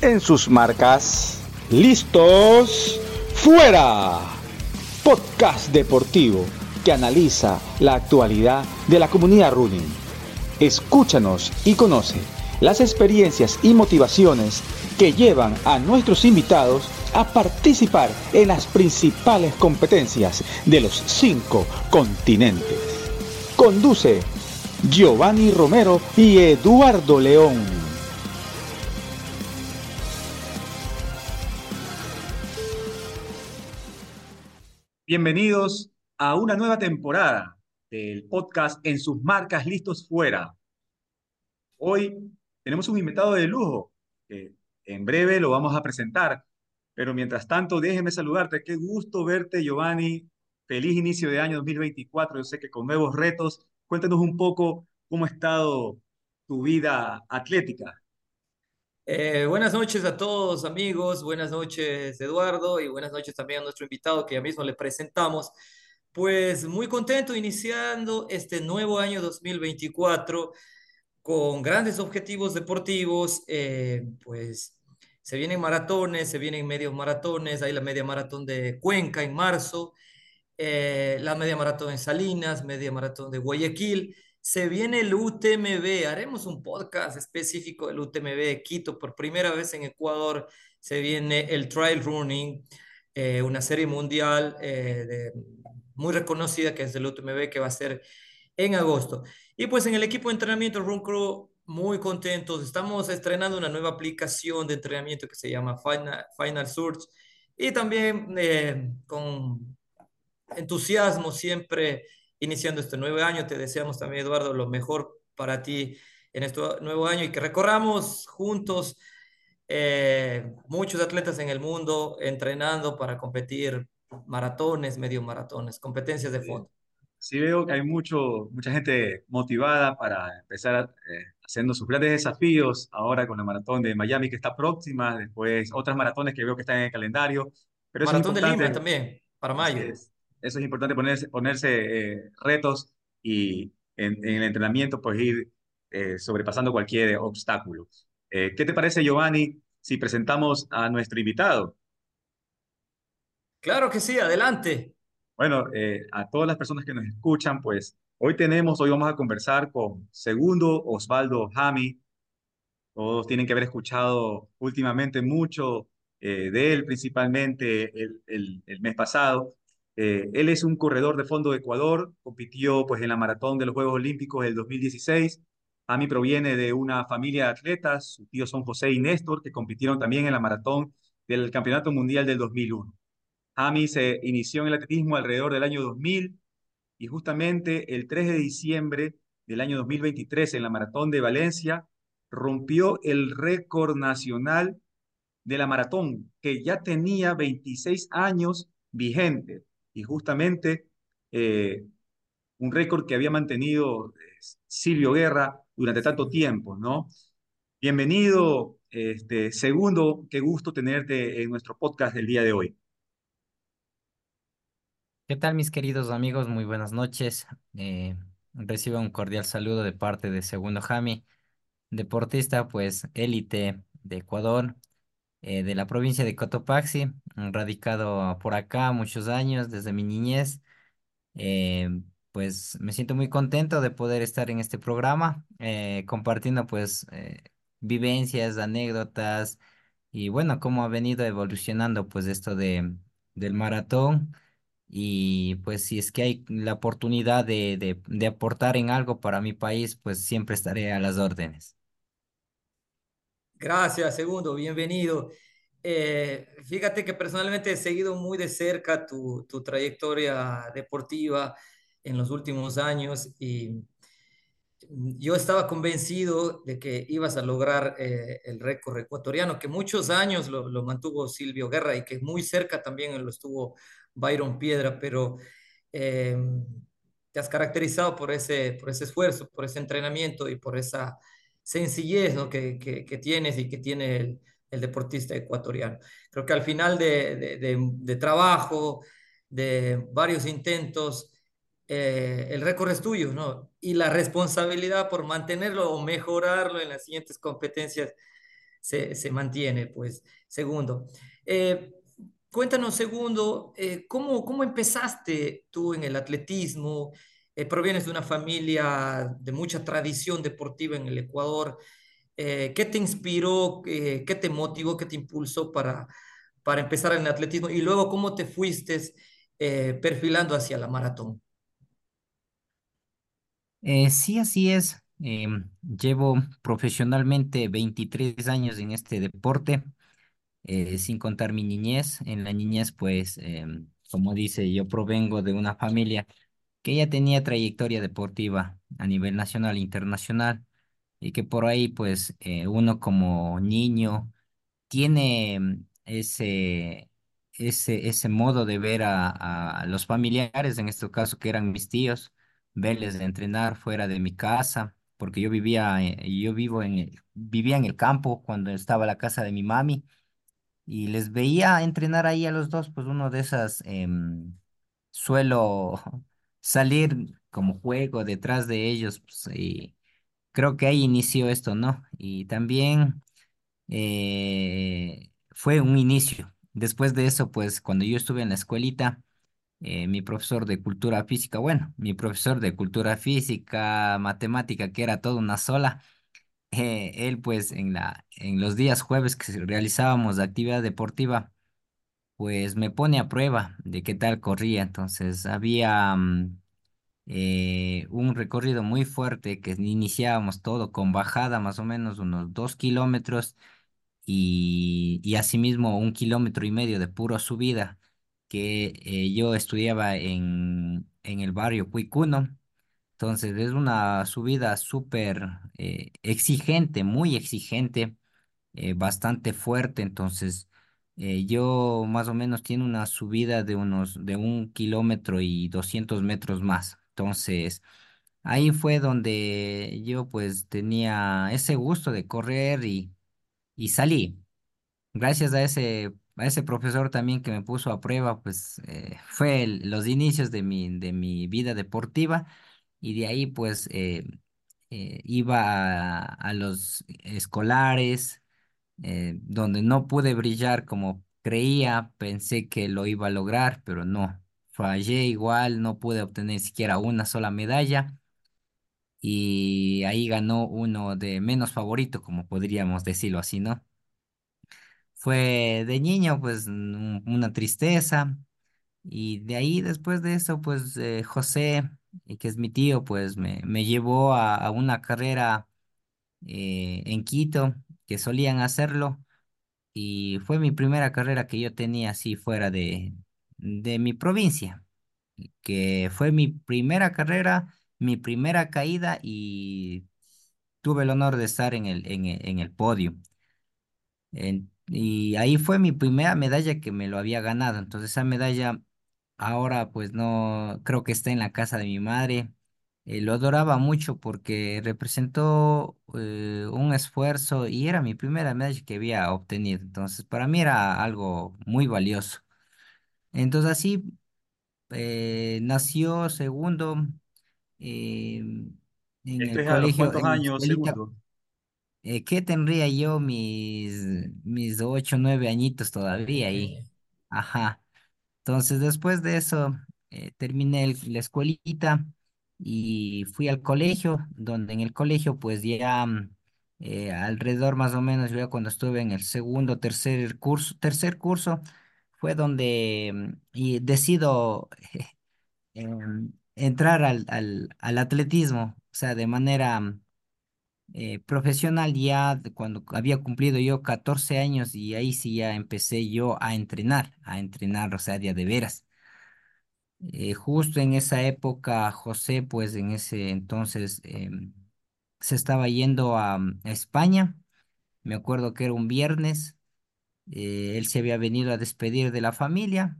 en sus marcas. ¿Listos? ¡Fuera! Podcast deportivo que analiza la actualidad de la comunidad running. Escúchanos y conoce las experiencias y motivaciones que llevan a nuestros invitados a participar en las principales competencias de los cinco continentes. Conduce Giovanni Romero y Eduardo León. Bienvenidos a una nueva temporada del podcast En sus marcas listos fuera. Hoy tenemos un invitado de lujo que en breve lo vamos a presentar, pero mientras tanto déjeme saludarte. Qué gusto verte, Giovanni. Feliz inicio de año 2024. Yo sé que con nuevos retos. Cuéntanos un poco cómo ha estado tu vida atlética. Eh, buenas noches a todos amigos, buenas noches Eduardo y buenas noches también a nuestro invitado que ya mismo le presentamos. Pues muy contento iniciando este nuevo año 2024 con grandes objetivos deportivos, eh, pues se vienen maratones, se vienen medios maratones, hay la media maratón de Cuenca en marzo, eh, la media maratón en Salinas, media maratón de Guayaquil se viene el UTMB, haremos un podcast específico del UTMB Quito, por primera vez en Ecuador se viene el Trail Running, eh, una serie mundial eh, muy reconocida que es el UTMB que va a ser en agosto. Y pues en el equipo de entrenamiento Run Crew, muy contentos, estamos estrenando una nueva aplicación de entrenamiento que se llama Final, Final Search. Y también eh, con entusiasmo siempre iniciando este nuevo año. Te deseamos también, Eduardo, lo mejor para ti en este nuevo año y que recorramos juntos eh, muchos atletas en el mundo entrenando para competir maratones, medio maratones, competencias de fondo. Sí veo que hay mucho, mucha gente motivada para empezar eh, haciendo sus grandes desafíos, ahora con la maratón de Miami que está próxima, después otras maratones que veo que están en el calendario. Pero maratón de Lima también, para mayo. Eso es importante ponerse, ponerse eh, retos y en, el entrenamiento pues ir eh, sobrepasando cualquier obstáculo. Eh, ¿Qué te parece, Giovanni, si presentamos a nuestro invitado? Claro que sí, adelante. Bueno, a todas las personas que nos escuchan, pues hoy tenemos, hoy vamos a conversar con Segundo Osvaldo Jami. Todos tienen que haber escuchado últimamente mucho de él, principalmente el, el, el mes pasado. Eh, él es un corredor de fondo de Ecuador, compitió pues, en la maratón de los Juegos Olímpicos del 2016. Ami proviene de una familia de atletas, sus tíos son José y Néstor, que compitieron también en la maratón del Campeonato Mundial del 2001. Ami se inició en el atletismo alrededor del año 2000 y justamente el 3 de diciembre del año 2023 en la maratón de Valencia rompió el récord nacional de la maratón, que ya tenía 26 años vigente y justamente eh, un récord que había mantenido Silvio Guerra durante tanto tiempo, ¿no? Bienvenido, este, segundo, qué gusto tenerte en nuestro podcast del día de hoy. ¿Qué tal mis queridos amigos? Muy buenas noches. Eh, recibo un cordial saludo de parte de Segundo Jami, deportista pues élite de Ecuador, eh, de la provincia de Cotopaxi, radicado por acá muchos años, desde mi niñez. Eh, pues me siento muy contento de poder estar en este programa, eh, compartiendo pues vivencias, anécdotas y bueno, cómo ha venido evolucionando pues esto de, del maratón. Y pues si es que hay la oportunidad de, de aportar en algo para mi país, pues siempre estaré a las órdenes. Gracias, segundo, bienvenido. Eh, fíjate que personalmente he seguido muy de cerca tu, tu, trayectoria deportiva en los últimos años y yo estaba convencido de que ibas a lograr eh, el récord ecuatoriano, que muchos años lo, lo, mantuvo Silvio Guerra y que muy cerca también lo estuvo Byron Piedra, pero eh, te has caracterizado por ese, por ese esfuerzo, por ese entrenamiento y por esa sencillez ¿no? que, que, tienes y que tiene el, el, deportista ecuatoriano. Creo que al final de, de, de, trabajo, de varios intentos, eh, el récord es tuyo, ¿no? Y la responsabilidad por mantenerlo o mejorarlo en las siguientes competencias se, se mantiene, pues, segundo. Eh, cuéntanos, segundo, eh, ¿cómo, ¿cómo empezaste tú en el atletismo? Eh, provienes de una familia de mucha tradición deportiva en el Ecuador. Eh, ¿qué te inspiró, eh, qué te motivó, qué te impulsó para, para empezar en el atletismo? Y luego, ¿cómo te fuiste eh, perfilando hacia la maratón? Sí, así es. Em, llevo profesionalmente 23 años en este deporte, sin contar mi niñez. En la niñez, pues, em, como dice, yo provengo de una familia que ya tenía trayectoria deportiva a nivel nacional e internacional y que por ahí, pues, eh, uno como niño tiene mm, ese, ese, ese modo de ver a, los familiares, en este caso que eran mis tíos, verles de entrenar fuera de mi casa, porque yo vivía, eh, yo vivo en el, vivía en el campo cuando estaba la casa de mi mami y les veía entrenar ahí a los dos, pues uno de esas em, suelo salir como juego detrás de ellos, pues, y creo que ahí inició esto, ¿no? Y también eh, fue un inicio. Después de eso, pues cuando yo estuve en la escuelita, eh, mi profesor de cultura física, bueno, mi profesor de cultura física, matemática, que era toda una sola, eh, él pues en la, en los días jueves que realizábamos actividad deportiva, pues me pone a prueba de qué tal corría. Entonces había mm, eh, un recorrido muy fuerte que iniciábamos todo con bajada más o menos unos dos kilómetros y, y asimismo un kilómetro y medio de puro subida que eh, yo estudiaba en, en el barrio Cuicuno. Entonces es una subida súper eh, exigente, muy exigente, bastante fuerte. Entonces eh, yo más o menos tiene una subida de unos de un kilómetro y 200 metros más. Entonces ahí fue donde yo pues tenía ese gusto de correr y, y salí gracias a ese, a ese profesor también que me puso a prueba, pues eh, fue el- los inicios de mi, de mi vida deportiva y de ahí pues eh, iba a los escolares, eh, donde no pude brillar como creía, pensé que lo iba a lograr, pero no, fallé igual, no pude obtener siquiera una sola medalla. Y ahí ganó uno de menos favorito, como podríamos decirlo así, ¿no? Fue de niño, pues un- una tristeza. Y de ahí, después de eso, pues eh, José, eh, que es mi tío, pues me, me llevó a, una carrera en Quito, que solían hacerlo. Y fue mi primera carrera que yo tenía así fuera de, de mi provincia, que fue mi primera carrera, mi primera caída y tuve el honor de estar en el, en el, en el podio. Y ahí fue mi primera medalla que me lo había ganado. Entonces esa medalla ahora pues no creo que está en la casa de mi madre. Eh, lo adoraba mucho porque representó eh, un esfuerzo y era mi primera medalla que había obtenido. Entonces para mí era algo muy valioso. Entonces así eh, nació segundo en Esto el es a los colegio, cuántos en la años, escuelita segundo. ¿qué tendría yo mis, mis ocho, nueve añitos todavía ahí? Ajá. Entonces, después de eso, terminé el- la escuelita y fui al colegio, donde en el colegio, pues ya mm, eh, alrededor más o menos, yo ya cuando estuve en el segundo, tercer curso, tercer curso, fue donde mm, y decido em, entrar al, al, al atletismo, o sea, de manera mm, eh, profesional ya cuando había cumplido yo 14 años y ahí sí ya empecé yo a entrenar, a entrenar, o sea, de veras. Eh, justo en esa época, José, pues en ese entonces em, se estaba yendo a, mm, a España. Me acuerdo que era un viernes. eh, él se había venido a despedir de la familia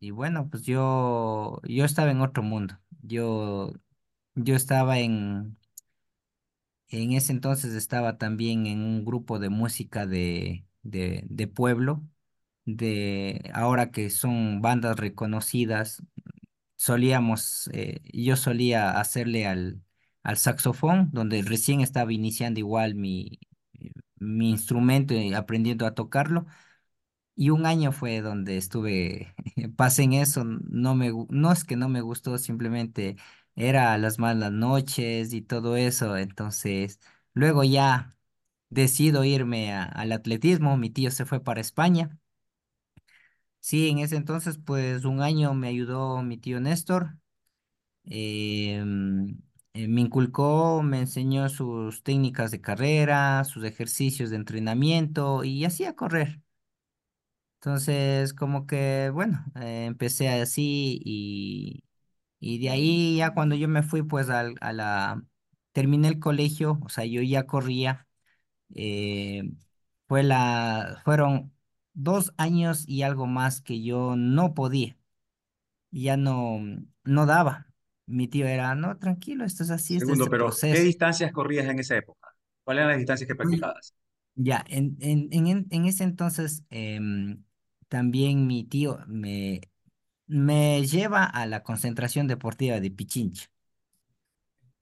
y bueno, pues yo, yo estaba en otro mundo. Yo, yo estaba en En ese entonces estaba también en un grupo de música de, de, de pueblo, de ahora que son bandas reconocidas, solíamos, eh, yo solía hacerle al, al saxofón, donde recién estaba iniciando igual mi, mi instrumento y aprendiendo a tocarlo. Y un año fue donde estuve, pasé en eso, no me, no es que no me gustó, simplemente era las malas noches y todo eso, entonces luego ya decido irme al atletismo, mi tío se fue para España. Sí, en ese entonces pues un año me ayudó mi tío Néstor, mm, eh, me inculcó, me enseñó sus técnicas de carrera, sus ejercicios de entrenamiento y así a correr. Entonces, como que, bueno, eh, empecé así y, y de ahí ya cuando yo me fui, pues al, a la, terminé el colegio, o sea, yo ya corría, eh, fue la, fueron dos años y algo más que yo no podía, ya no, no daba. Mi tío era, no, tranquilo, esto es así, este es Segundo, el pero ¿qué distancias corrías en esa época? ¿Cuáles eran las distancias que practicabas? Ya, en, en, en, en en ese entonces em, también mi tío me, me lleva a la concentración deportiva de Pichincha.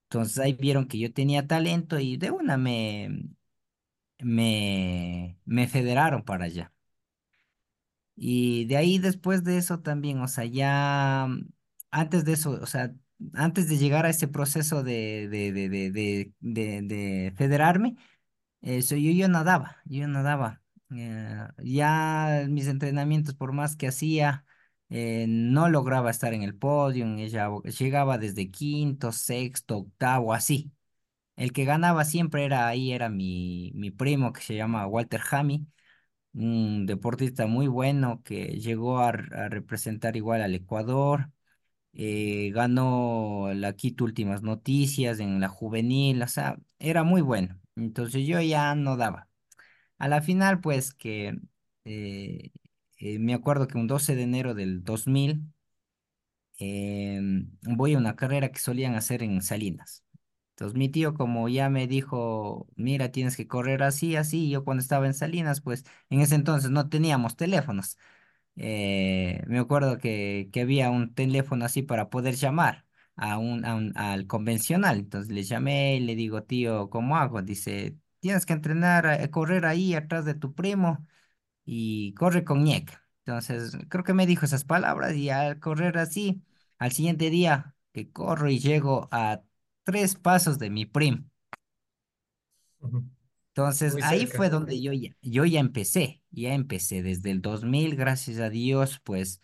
Entonces ahí vieron que yo tenía talento y de una me, me, me federaron para allá. Y de ahí después de eso también, o sea, ya mm, antes de eso, o sea, antes de llegar a ese proceso de, de, de, de, de, de, de federarme, Eso, yo, yo nadaba, yo nadaba. Eh, ya mis entrenamientos, por más que hacía, eh, no lograba estar en el podio. Ella llegaba desde quinto, sexto, octavo, así. El que ganaba siempre era ahí, era mi, mi primo que se llama Walter Hami, un deportista muy bueno que llegó a, representar igual al Ecuador. eh, ganó la Quito Últimas Noticias en la juvenil, o sea, era muy bueno. Entonces yo ya no daba. A la final, pues que eh, eh, me acuerdo que un 12 de enero del 2000 em, voy a una carrera que solían hacer en Salinas. Entonces mi tío como ya me dijo, mira, tienes que correr así, así, yo cuando estaba en Salinas, pues en ese entonces no teníamos teléfonos. Eh, me acuerdo que, había un teléfono así para poder llamar a un, al convencional. Entonces le llamé y le digo, tío, ¿cómo hago? Dice, tienes que entrenar, a, correr ahí atrás de tu primo y corre con Ñek. Entonces creo que me dijo esas palabras y al correr así, al siguiente día que corro y llego a tres pasos de mi primo. Ujú. Entonces Muy ahí fue donde yo ya, yo ya empecé, ya empecé desde el 2000, gracias a Dios, pues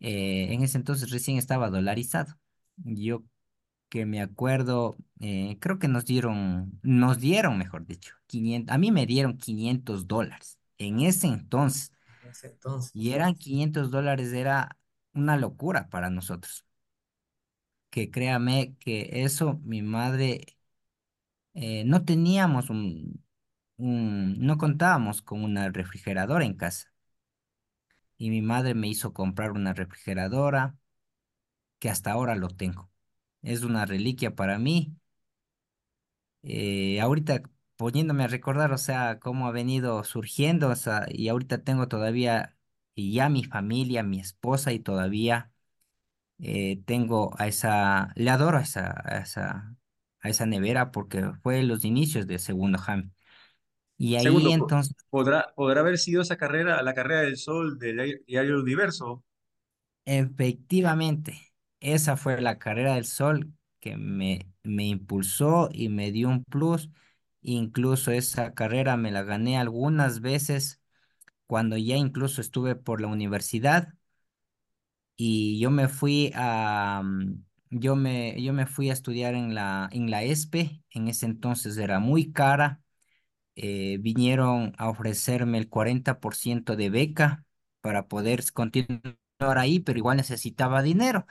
eh, en ese entonces recién estaba dolarizado. Yo que me acuerdo, eh, creo que nos dieron, nos dieron, mejor dicho, 500, a mí me dieron 500 dólares en ese entonces. En ese entonces. Y eran 500 dólares, era una locura para nosotros. Que créame que eso, mi madre, eh, no teníamos un, no contábamos con una refrigeradora en casa. Y mi madre me hizo comprar una refrigeradora que hasta ahora lo tengo. Es una reliquia para mí. Eh, ahorita poniéndome a recordar, o sea, cómo ha venido surgiendo, o sea, y ahorita tengo todavía, y ya mi familia, mi esposa, y todavía eh, tengo a esa, le adoro a esa, a esa, a esa nevera porque fue los inicios de Segundo Jam. Y ahí Segundo, entonces, ¿podrá, podrá haber sido esa carrera, la carrera del sol del di- diario Universo? efectivamente, esa fue la carrera del sol que me, me impulsó y me dio un plus. Incluso esa carrera me la gané algunas veces cuando ya incluso estuve por la universidad y yo me fui a, mm, yo me, yo me fui a estudiar en la, en la ESPE, en ese entonces era muy cara, eh, vinieron a ofrecerme el 40% de beca para poder continuar ahí, pero igual necesitaba dinero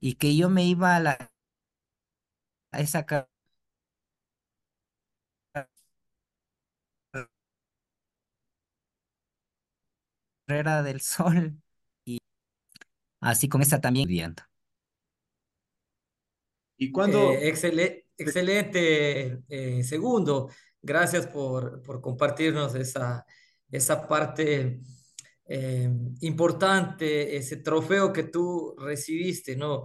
y que yo me iba a, la, a esa carrera del sol así con esa también estudiando. ¿Y Eh, excele- te- excelente, eh, segundo. Gracias por, por compartirnos esa, esa parte eh, importante, ese trofeo que tú recibiste, ¿no?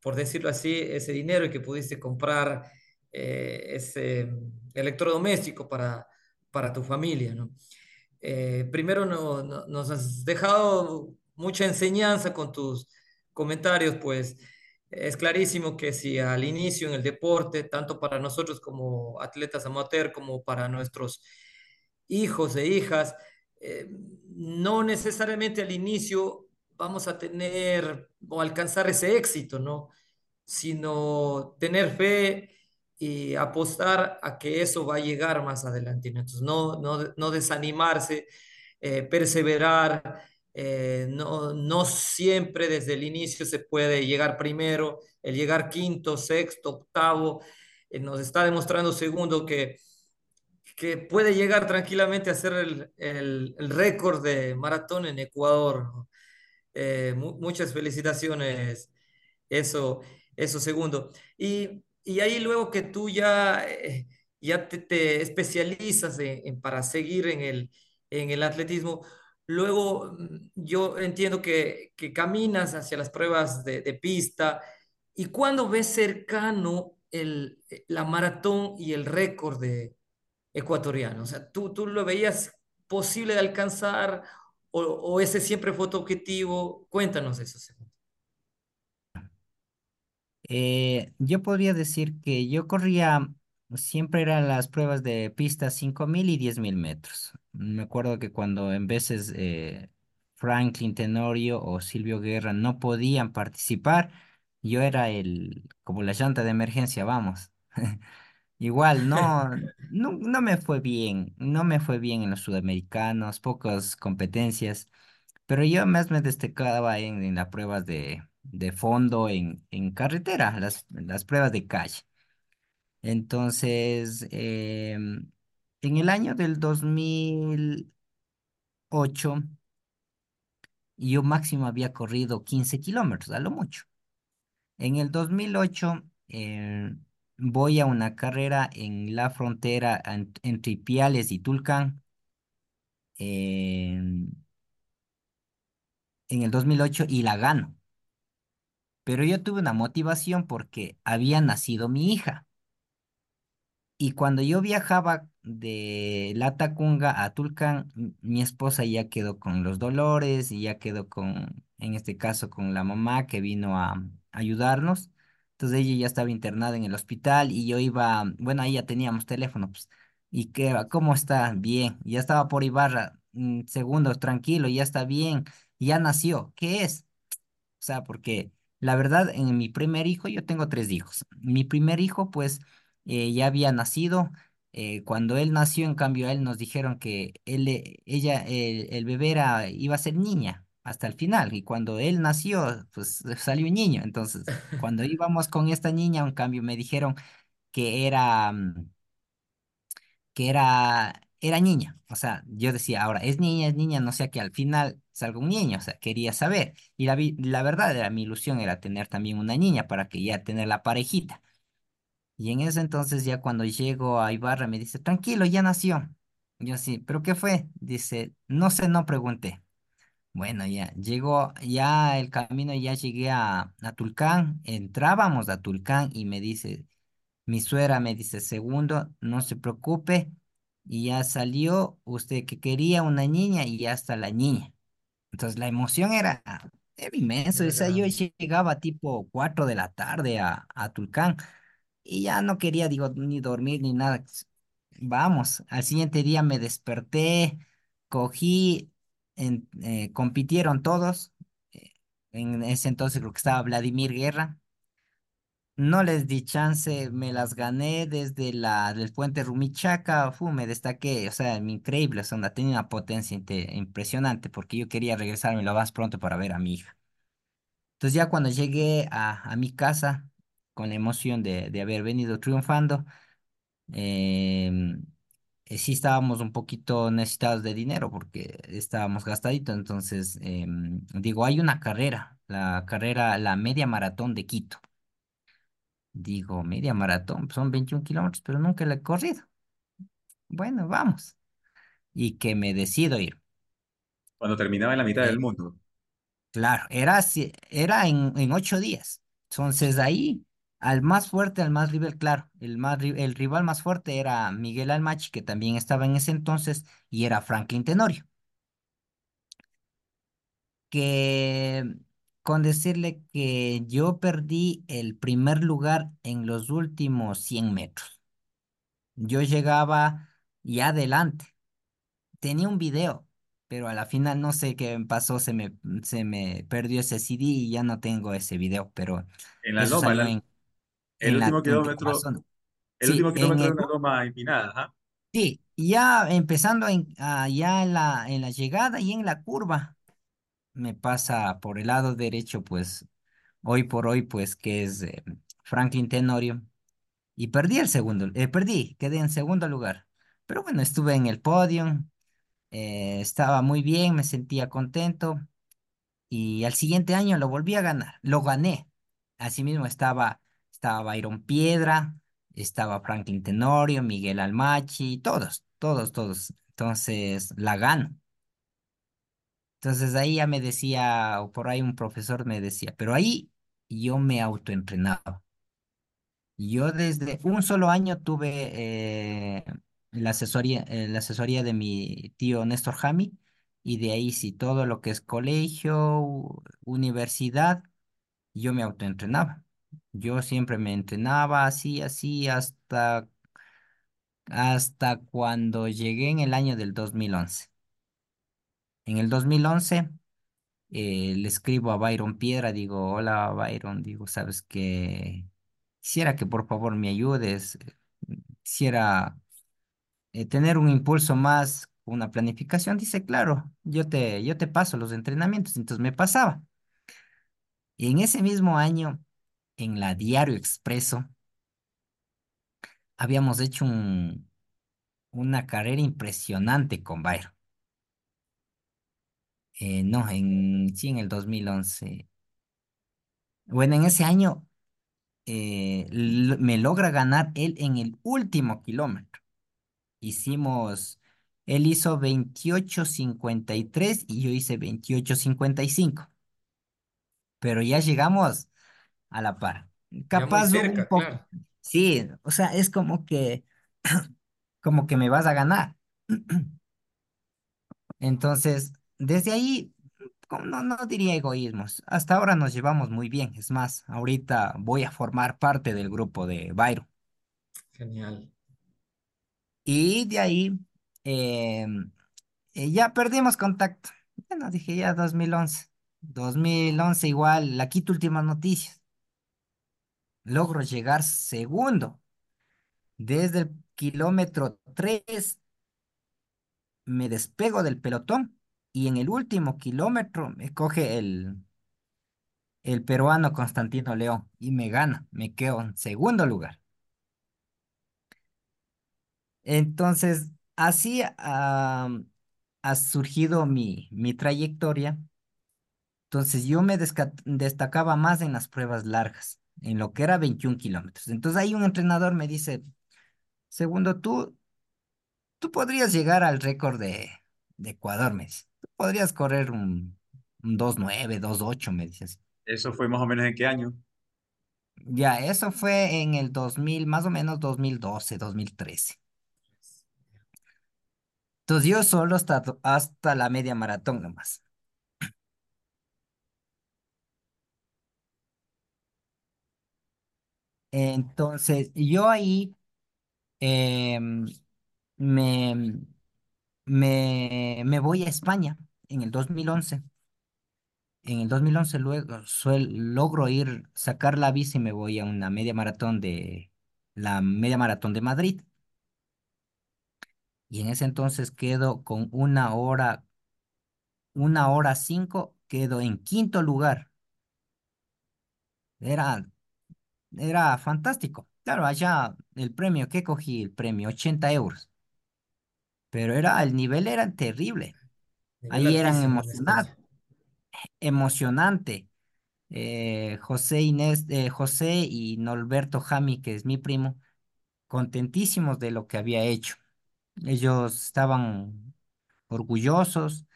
Por decirlo así, ese dinero y que pudiste comprar eh, ese electrodoméstico para, para tu familia, ¿no? Eh, primero no, no- nos has dejado mucha enseñanza con tus comentarios, pues es clarísimo que si al inicio en el deporte, tanto para nosotros como atletas amateur, como para nuestros hijos e hijas, eh, no necesariamente al inicio vamos a tener o alcanzar ese éxito, ¿no? Sino tener fe y apostar a que eso va a llegar más adelante. Entonces, no, no, no desanimarse, eh, perseverar. Eh, no, no siempre desde el inicio se puede llegar primero, el llegar quinto, sexto, octavo, eh, nos está demostrando segundo que que puede llegar tranquilamente a ser el, el- récord de maratón en Ecuador. Eh, mu- muchas felicitaciones, eso, eso segundo. Y, y ahí luego que tú ya, ya te, especializas para seguir en el, en el atletismo, luego mm, yo entiendo que, caminas hacia las pruebas de, pista y cuando ves cercano el, la maratón y el récord de ecuatoriano. O sea, ¿tú, tú lo veías posible de alcanzar o, ese siempre fue tu objetivo? Cuéntanos eso. Eh, yo podría decir que yo corría, siempre eran las pruebas de pista 5000 y 10000 metros. Me acuerdo que cuando en veces eh, Franklin Tenorio o Silvio Guerra no podían participar, yo era el, como la llanta de emergencia, vamos. Igual, no, no, no me fue bien, no me fue bien en los sudamericanos, pocas competencias. Pero yo más me destacaba en, en las pruebas de, de fondo en, en carretera, las, las pruebas de calle. Entonces, em, en el año del 2008, yo máximo había corrido 15 kilómetros, a lo mucho. En el 2008, eh, voy a una carrera en la frontera en- entre Ipiales y Tulcán. em, en el 2008 y la gano. Pero yo tuve una motivación porque había nacido mi hija. Y cuando yo viajaba de La Tacunga a Tulcán, mi esposa ya quedó con los dolores y ya quedó con, en este caso, con la mamá que vino a ayudarnos. Entonces ella ya estaba internada en el hospital y yo iba, bueno, ahí ya teníamos teléfono, pues, y que, ¿cómo está? Bien, ya estaba por Ibarra, mm, segundos, tranquilo, ya está bien, ya nació. ¿Qué es? O sea, porque la verdad, en mi primer hijo, yo tengo tres hijos. Mi primer hijo, pues, eh, ya había nacido. eh, cuando él nació, en cambio, a él nos dijeron que él, eh, ella, el, el bebé era, iba a ser niña hasta el final. Y cuando él nació, pues salió un niño. Entonces, cuando íbamos con esta niña, en cambio, me dijeron que era, mm, que era, era niña. O sea, yo decía, ahora es niña, es niña, no sea que al final salga un niño, o sea, quería saber. Y la, vi- la verdad era mi ilusión era tener también una niña para que ya tener la parejita. Y en ese entonces ya cuando llego a Ibarra me dice, tranquilo, ya nació. Yo sí, ¿pero qué fue? Dice, no sé, no pregunté. Bueno, ya llegó, ya el camino, ya llegué a, a Tulcán, entrábamos a Tulcán y me dice, mi suegra me dice, segundo, no se preocupe, y ya salió usted que quería una niña y ya está la niña. Entonces la emoción era, era inmenso, o sea, yo llegaba tipo 4 de la tarde a, a Tulcán y ya no quería, digo, ni dormir ni nada. Vamos, al siguiente día me desperté, cogí, en- eh, compitieron todos. eh, En ese entonces creo que estaba Vladimir Guerra. No les di chance, me las gané desde la del puente Rumichaca, fu, me destaqué, o sea, increíble, o sea, tenía una potencia impresionante porque yo quería regresarme lo más pronto para ver a mi hija. Entonces ya cuando llegué a, a mi casa, con la emoción de, de haber venido triunfando, em, eh, sí estábamos un poquito necesitados de dinero porque estábamos gastaditos, entonces em, digo, hay una carrera, la carrera, la media maratón de Quito. Digo, media maratón, son 21 kilómetros, pero nunca la he corrido. Bueno, vamos. Y que me decido ir. Cuando terminaba en la mitad del Eh, mundo. claro, era, así- era en, en ocho días. Entonces ahí, al más fuerte, al más rival, claro, el, más, el rival más fuerte era Miguel Almachi, que también estaba en ese entonces, y era Franklin Tenorio, que con decirle que yo perdí el primer lugar en los últimos 100 metros. Yo llegaba ya adelante, tenía un video, pero a la final no sé qué pasó, se me, se me perdió ese CD y ya no tengo ese video, pero En la loma, en, el la último kilómetro, el Sí, último kilómetro el una loma empinada, ajá. Sí, ya empezando en, ah, ya en la, en la llegada y en la curva, me pasa por el lado derecho, pues hoy por hoy, pues que es eh, Franklin Tenorio, y perdí el segundo, eh, perdí, quedé en segundo lugar, pero bueno, estuve en el podio, eh, estaba muy bien, me sentía contento, y al siguiente año lo volví a ganar, lo gané. Asimismo estaba, estaba Byron Piedra, estaba Franklin Tenorio, Miguel Almachi, todos, todos, todos. Entonces la gano. Entonces ahí ya me decía, o por ahí un profesor me decía, pero ahí yo me autoentrenaba. Yo desde un solo año tuve eh, la asesoría, eh, la asesoría de mi tío Néstor Jami, y de ahí sí todo lo que es colegio, universidad yo me autoentrenaba. Yo siempre me entrenaba así, así, hasta, hasta cuando llegué en el año del 2011. En el 2011 eh, le escribo a Byron Piedra, digo, hola Byron, digo, sabes que quisiera que por favor me ayudes, quisiera eh, tener un impulso más, una planificación. Dice, claro, yo te, yo te paso los entrenamientos. Entonces me pasaba. Y en ese mismo año, en la Diario Expreso, habíamos hecho un, una carrera impresionante con Byron. Eh, no, en, sí, en el 2011. Bueno, en ese año eh, me logra ganar él en el último kilómetro. Hicimos, él hizo veintiocho cincuenta y tres y yo hice veintiocho cincuenta y cinco pero ya llegamos a la par. Capaz un cerca, poco, claro. sí, o sea, es como que, como que me vas a ganar. Entonces, desde ahí, no, no diría egoísmos. Hasta ahora nos llevamos muy bien. Es más, ahorita voy a formar parte del grupo de Byron. Genial. Y de ahí eh, eh, ya perdimos contacto. Bueno, dije ya 2011. 2011 igual, la quito últimas noticias. Logro llegar segundo. Desde el kilómetro 3 me despego del pelotón y en el último kilómetro me coge el, el peruano Constantino León y me gana, me quedo en segundo lugar. Entonces, así ha surgido mi, mi trayectoria. Entonces, yo me destacaba más en las pruebas largas, en lo que era 21 kilómetros. Entonces, ahí un entrenador me dice, segundo, tú, tú podrías llegar al récord de, de Ecuador, me dice. Tú podrías correr un, un dos nueve dos ocho me dices. Eso fue más o menos en qué año. Ya, eso fue en el 2000 más o menos dos dos mil doce dos mil trece Entonces yo solo hasta, hasta la media maratón nomás. Entonces yo ahí em, me, me, me voy a España en el dos mil once En el 2011 luego suel- logro ir, sacar la bici y me voy a una media maratón de la media maratón de Madrid. Y en ese entonces quedo con una hora, una hora cinco, quedo en quinto lugar. Era, era fantástico. Claro, allá el premio que cogí, el premio, 80 euros. Pero era, el nivel era terrible. Nivel Ahí eran altísimo emocionantes, emocionante. Eh, José Inés, eh, José y Norberto Jami, que es mi primo, contentísimos de lo que había hecho. Ellos estaban orgullosos.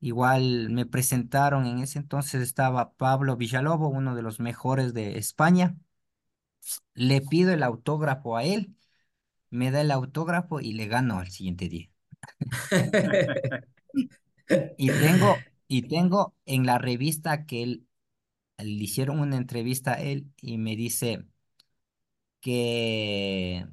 Igual me presentaron, en ese entonces estaba Pablo Villalobo, uno de los mejores de España. Le pido el autógrafo a él, me da el autógrafo y le gano al siguiente día. Y tengo, y tengo en la revista que él, le hicieron una entrevista a él y me dice que,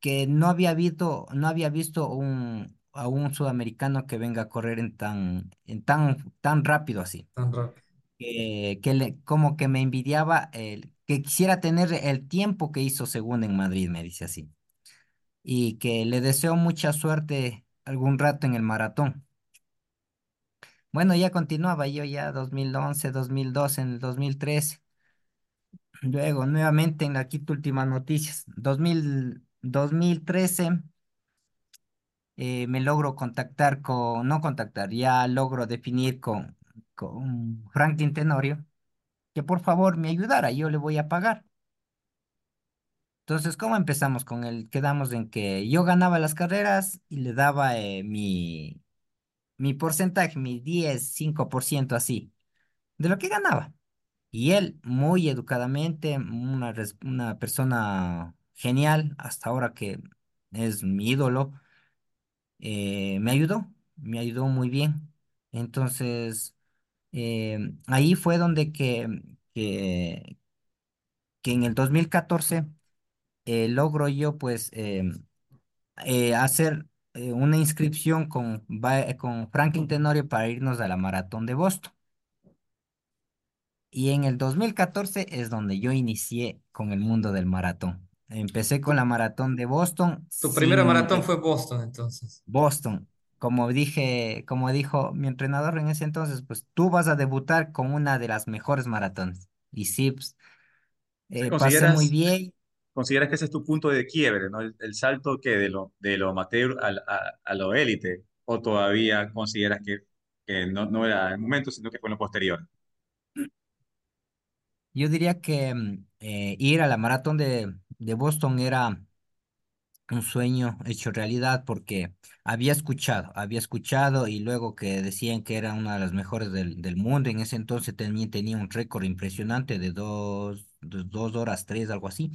que no había visto, no había visto un, a un sudamericano que venga a correr en tan, en tan, tan rápido así. Tan rápido. Que, que le, como que me envidiaba el, que quisiera tener el tiempo que hizo según en Madrid, me dice así. Y que le deseo mucha suerte algún rato en el maratón. Bueno, ya continuaba yo ya 2011, 2012, en el 2013. Luego, nuevamente en la quinta últimas noticias, 2000, 2013, eh, me logro contactar con, no contactar, ya logro definir con, con Franklin Tenorio que por favor me ayudara, yo le voy a pagar. Entonces, ¿cómo empezamos con él? Quedamos en que yo ganaba las carreras y le daba eh, mi, mi porcentaje, mi 10, 5% así, de lo que ganaba. Y él, muy educadamente, una, una persona genial, hasta ahora que es mi ídolo, eh, me ayudó, me ayudó muy bien. Entonces, eh, ahí fue donde que, que, que en el 2014 eh, logro yo pues em, eh, hacer eh, una inscripción con, con Franklin Tenorio para irnos a la maratón de Boston. Y en el 2014 es donde yo inicié con el mundo del maratón. Empecé con la maratón de Boston Tu primera sin maratón eh, fue Boston, entonces. Boston. Como dije, como dijo mi entrenador en ese entonces, pues tú vas a debutar con una de las mejores maratones. Y sí, pues, eh, pasé muy ¿Consideras, bien. consideras que ese es tu punto de quiebre, ¿no? El, el salto que de lo, de lo amateur al- a, a, lo élite, o todavía consideras que, que no, no era el momento, sino que fue en lo posterior. Yo diría que mm, eh, ir a la maratón de, de Boston era un sueño hecho realidad porque había escuchado, había escuchado y luego que decían que era una de las mejores del, del mundo, en ese entonces también tenía un récord impresionante de dos, de dos horas, tres, algo así.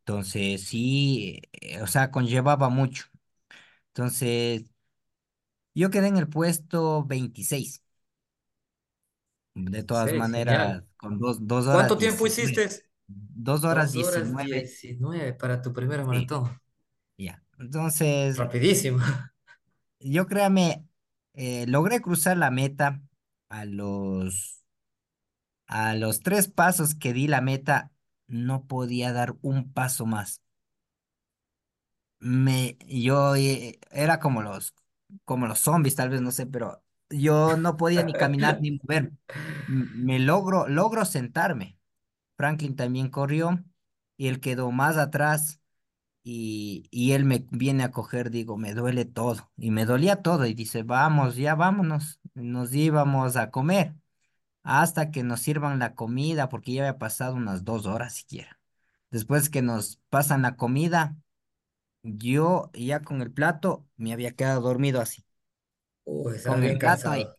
Entonces sí, eh, o sea, conllevaba mucho. Entonces yo quedé en el puesto 26. De todas 26, genial. maneras, con dos, dos horas ¿Cuánto tiempo 19. hiciste? Dos horas Dos horas 19. diecinueve para tu primera Sí, maratón. Entonces, Rapidísimo. yo créame, eh, logré cruzar la meta a los, a los tres pasos que di la meta, no podía dar un paso más. Me, yo eh, era como los, como los zombies, tal vez, no sé, pero yo no podía ni caminar ni mover. Me logro, logro sentarme. Franklin también corrió y él quedó más atrás y, y él me viene a coger, digo, me duele todo y me dolía todo y dice, vamos, ya vámonos. Nos íbamos a comer hasta que nos sirvan la comida porque ya había pasado unas dos horas siquiera. Después que nos pasan la comida, yo ya con el plato me había quedado dormido así, Uy, con el bien plato ahí, cansado.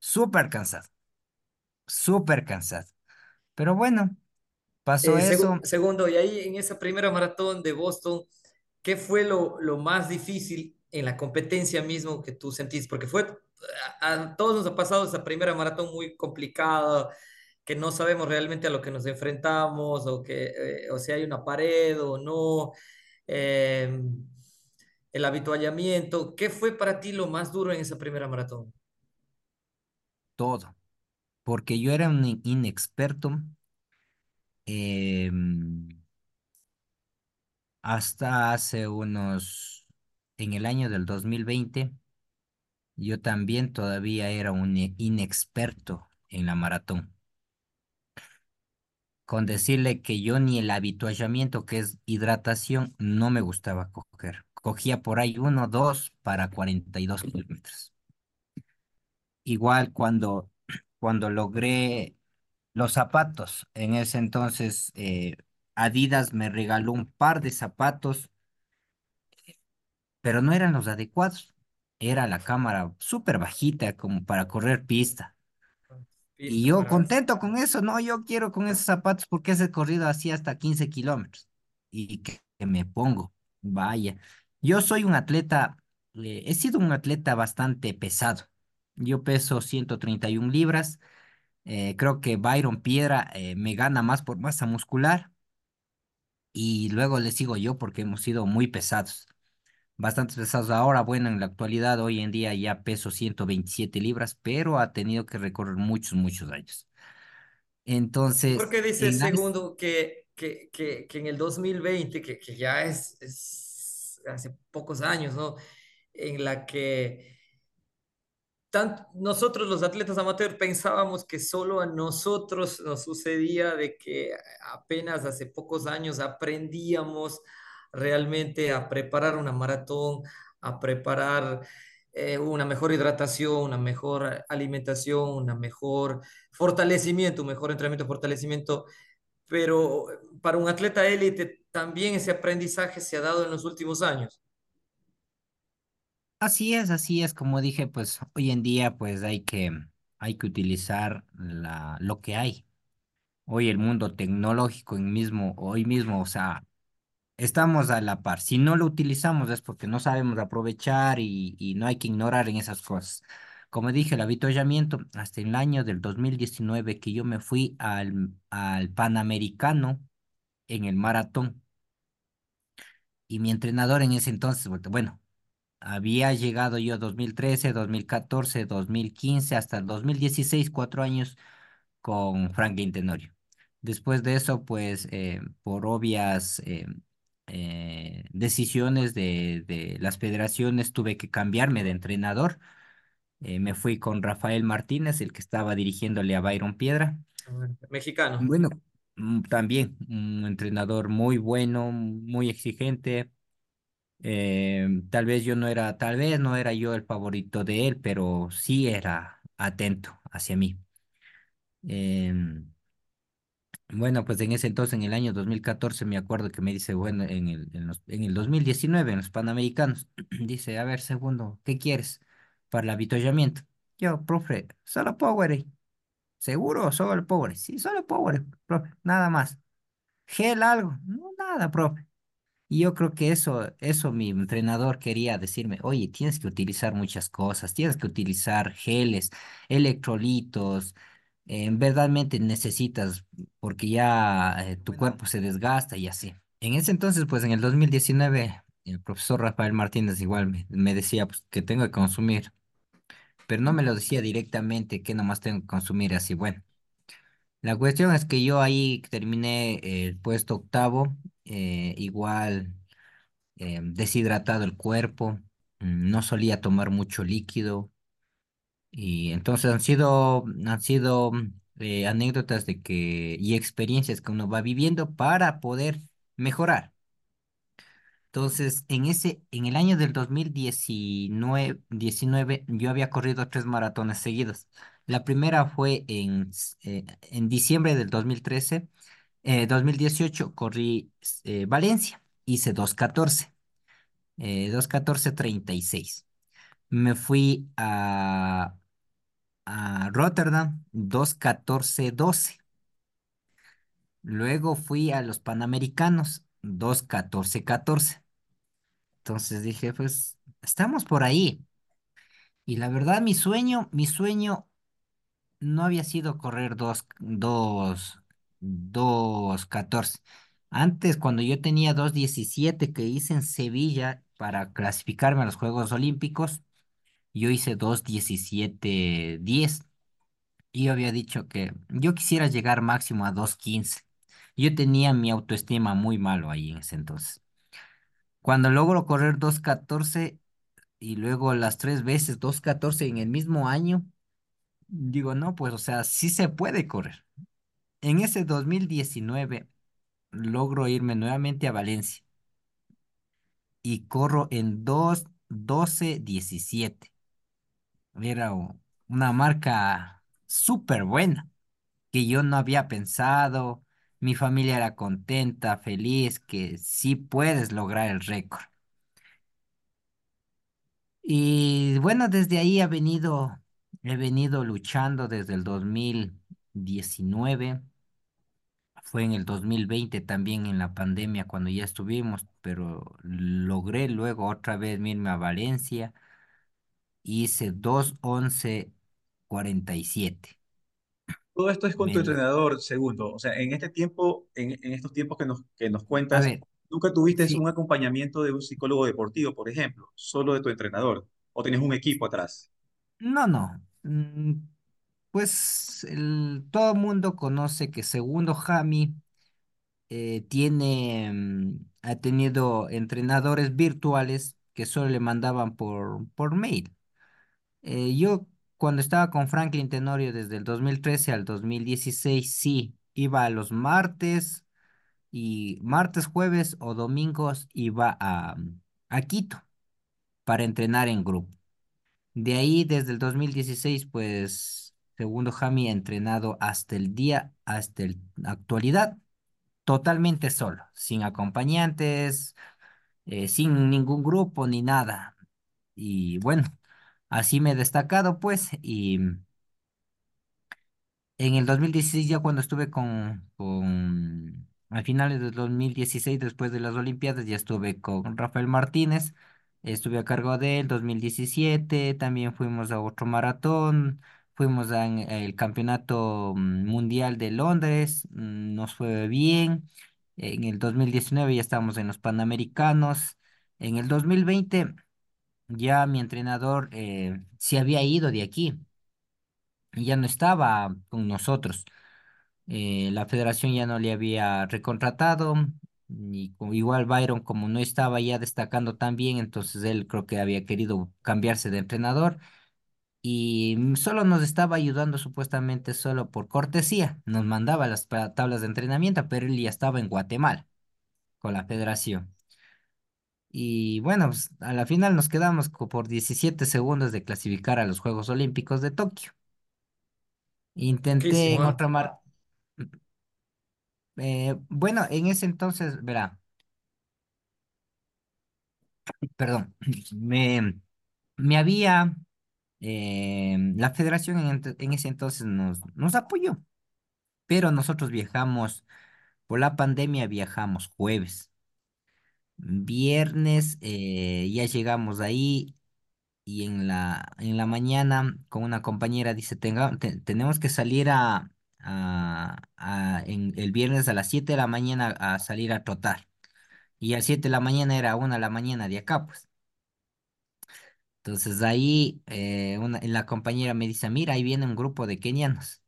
súper cansado, súper cansado. Pero bueno, pasó Eh, eso. segundo, y ahí en esa primera maratón de Boston, ¿qué fue lo, lo más difícil en la competencia mismo que tú sentiste? Porque fue, a, a todos nos ha pasado esa primera maratón muy complicada, que no sabemos realmente a lo que nos enfrentamos, o que, eh, o si hay una pared o no, eh, el habituallamiento. ¿Qué fue para ti lo más duro en esa primera maratón? todo, porque yo era un in- inexperto em, hasta hace unos, en el año del 2020, yo también todavía era un inexperto en la maratón, con decirle que yo ni el habituallamiento, que es hidratación, no me gustaba coger. Cogía por ahí uno, dos para 42 kilómetros. Igual cuando, cuando logré Los zapatos. En ese entonces, eh, Adidas me regaló un par de zapatos, pero no eran los adecuados. Era la cámara súper bajita como para correr pista. Y yo contento con eso, no, yo quiero con esos zapatos porque ese corrido así hasta 15 kilómetros. Y que, que me pongo, vaya. Yo soy un atleta, eh, he sido un atleta bastante pesado. Yo peso 131 libras. Eh, creo que Byron Piedra eh, me gana más por masa muscular. Y luego le sigo yo porque hemos sido muy pesados. Bastante pesados. Ahora, bueno, en la actualidad, hoy en día ya peso 127 libras, pero ha tenido que recorrer muchos, muchos años. ¿Y por Entonces, qué dices, en segundo, que, que, que, que en el 2020, que, que ya es, es hace pocos años, ¿no? En la que nosotros los atletas amateur pensábamos que solo a nosotros nos sucedía de que apenas hace pocos años aprendíamos realmente a preparar una maratón, a preparar eh, una mejor hidratación, una mejor alimentación, una mejor fortalecimiento, un mejor entrenamiento, fortalecimiento, pero para un atleta élite también ese aprendizaje se ha dado en los últimos años. Así es, así es, como dije, pues hoy en día pues hay que, hay que utilizar la, lo que hay. Hoy el mundo tecnológico mismo, hoy mismo, o sea, estamos a la par. Si no lo utilizamos es porque no sabemos aprovechar y, y no hay que ignorar en esas cosas. Como dije, el avituallamiento, hasta el año del 2019 que yo me fui al, al Panamericano en el maratón y mi entrenador en ese entonces, bueno, había llegado yo 2013, 2014, 2015, hasta el 2016, cuatro años con Franklin Tenorio. Después de eso, pues eh, por obvias eh, eh, decisiones de, de las federaciones, tuve que cambiarme de entrenador. Me fui con Rafael Martínez, el que estaba dirigiéndole a Byron Piedra. Mexicano. Bueno, mm, también un entrenador muy bueno, muy exigente. Eh, tal vez yo no era, tal vez no era yo el favorito de él, pero sí era atento hacia mí. Em, Bueno, pues en ese entonces, en el año 2014, me acuerdo que me dice, bueno, en el, en los- en el 2019, en los Panamericanos, dice, a ver, segundo, ¿qué quieres para el avituallamiento? Yo, profe, solo Powerade. ¿Seguro? Solo Powerade. Sí, solo Powerade, profe, nada más. ¿Gel algo? No, nada, profe. Y yo creo que eso, eso mi entrenador quería decirme, oye, tienes que utilizar muchas cosas, tienes que utilizar geles, electrolitos, eh, verdaderamente necesitas, porque ya eh, tu cuerpo se desgasta y así. En ese entonces, pues en el 2019, el profesor Rafael Martínez igual me, me decía pues, que tengo que consumir, pero no me lo decía directamente que nomás tengo que consumir así. Bueno, la cuestión es que yo ahí terminé el puesto octavo, eh, igual eh, deshidratado el cuerpo, mm, no solía tomar mucho líquido y entonces han sido, han sido eh, anécdotas de que y experiencias que uno va viviendo para poder mejorar. Entonces, en ese, en el año del 2019, 19, yo había corrido tres maratones seguidos. La primera fue en, eh, en diciembre del 2013, eh, 2018 corrí eh, Valencia, hice dos catorce eh, Me fui a, a Rotterdam, dos catorce doce. Luego fui a los Panamericanos, dos catorce catorce. Entonces dije, pues estamos por ahí. Y la verdad, mi sueño, mi sueño no había sido correr dos, dos, dos catorce. Antes, cuando yo tenía dos diecisiete que hice en Sevilla para clasificarme a los Juegos Olímpicos, Yo hice dos diecisiete diez. Y yo había dicho que yo quisiera llegar máximo a dos quince. Yo tenía mi autoestima muy malo ahí en ese entonces. Cuando logro correr dos catorce y luego las tres veces dos catorce en el mismo año, digo, no, pues o sea, sí se puede correr. En ese 2019 logro irme nuevamente a Valencia y corro en dos doce diecisiete Era u- una marca súper buena que yo no había pensado. Mi familia era contenta, feliz, que sí puedes lograr el récord. Y bueno, desde ahí ha venido he venido luchando desde el 2019. Fue en el 2020 también en la pandemia cuando ya estuvimos, pero logré luego otra vez irme a Valencia. Hice dos once cuarenta y siete. Todo esto es con tu entrenador, segundo. O sea, en este tiempo, en, en estos tiempos que nos, que nos A cuentas, ver, ¿nunca tuviste sí, un acompañamiento de un psicólogo deportivo, por ejemplo, solo de tu entrenador? ¿O tienes un equipo atrás? no, no. Mm, Pues todo el mundo conoce que segundo Jami eh, tiene, mm, ha tenido entrenadores virtuales que solo le mandaban por, por mail. Eh, yo cuando estaba con Franklin Tenorio desde el 2013 al 2016, sí, iba a los martes y martes, jueves o domingos iba a, a Quito para entrenar en grupo. De ahí, desde el 2016, pues, segundo Jami entrenado hasta el día, hasta la actualidad, totalmente solo, sin acompañantes, eh, sin ningún grupo ni nada. Y bueno, así me he destacado, pues, y En el 2016, ya cuando estuve con, con, a finales del 2016, después de las Olimpiadas, ya estuve con Rafael Martínez, estuve a cargo de él, 2017, también fuimos a otro maratón, fuimos al Campeonato mm, Mundial de Londres, mm, nos fue bien, en el 2019 ya estábamos en los Panamericanos, en el 2020 ya mi entrenador eh, se había ido de aquí y ya no estaba con nosotros. Eh, la federación ya no le había recontratado y igual Byron como no estaba ya destacando tan bien, entonces él creo que había querido cambiarse de entrenador y mm, solo nos estaba ayudando supuestamente solo por cortesía, nos mandaba las tablas de entrenamiento, pero él ya estaba en Guatemala con la federación. Y bueno, pues, a la final nos quedamos por 17 segundos de clasificar a los Juegos Olímpicos de Tokio. Intenté Poquísimo, en otra mar... eh, bueno, en ese entonces, verá. perdón, me, me había, eh, la federación en, ese entonces nos, nos apoyó, pero nosotros viajamos, por la pandemia viajamos jueves, viernes eh, ya llegamos ahí y en la, en la mañana con una compañera dice, Tenga, te- tenemos que salir a, a, en, el viernes a las 7 de la mañana a salir a trotar. Y a las 7 de la mañana era una de la mañana de acá, pues. Entonces ahí eh, una, la compañera me dice, mira, ahí viene un grupo de kenianos.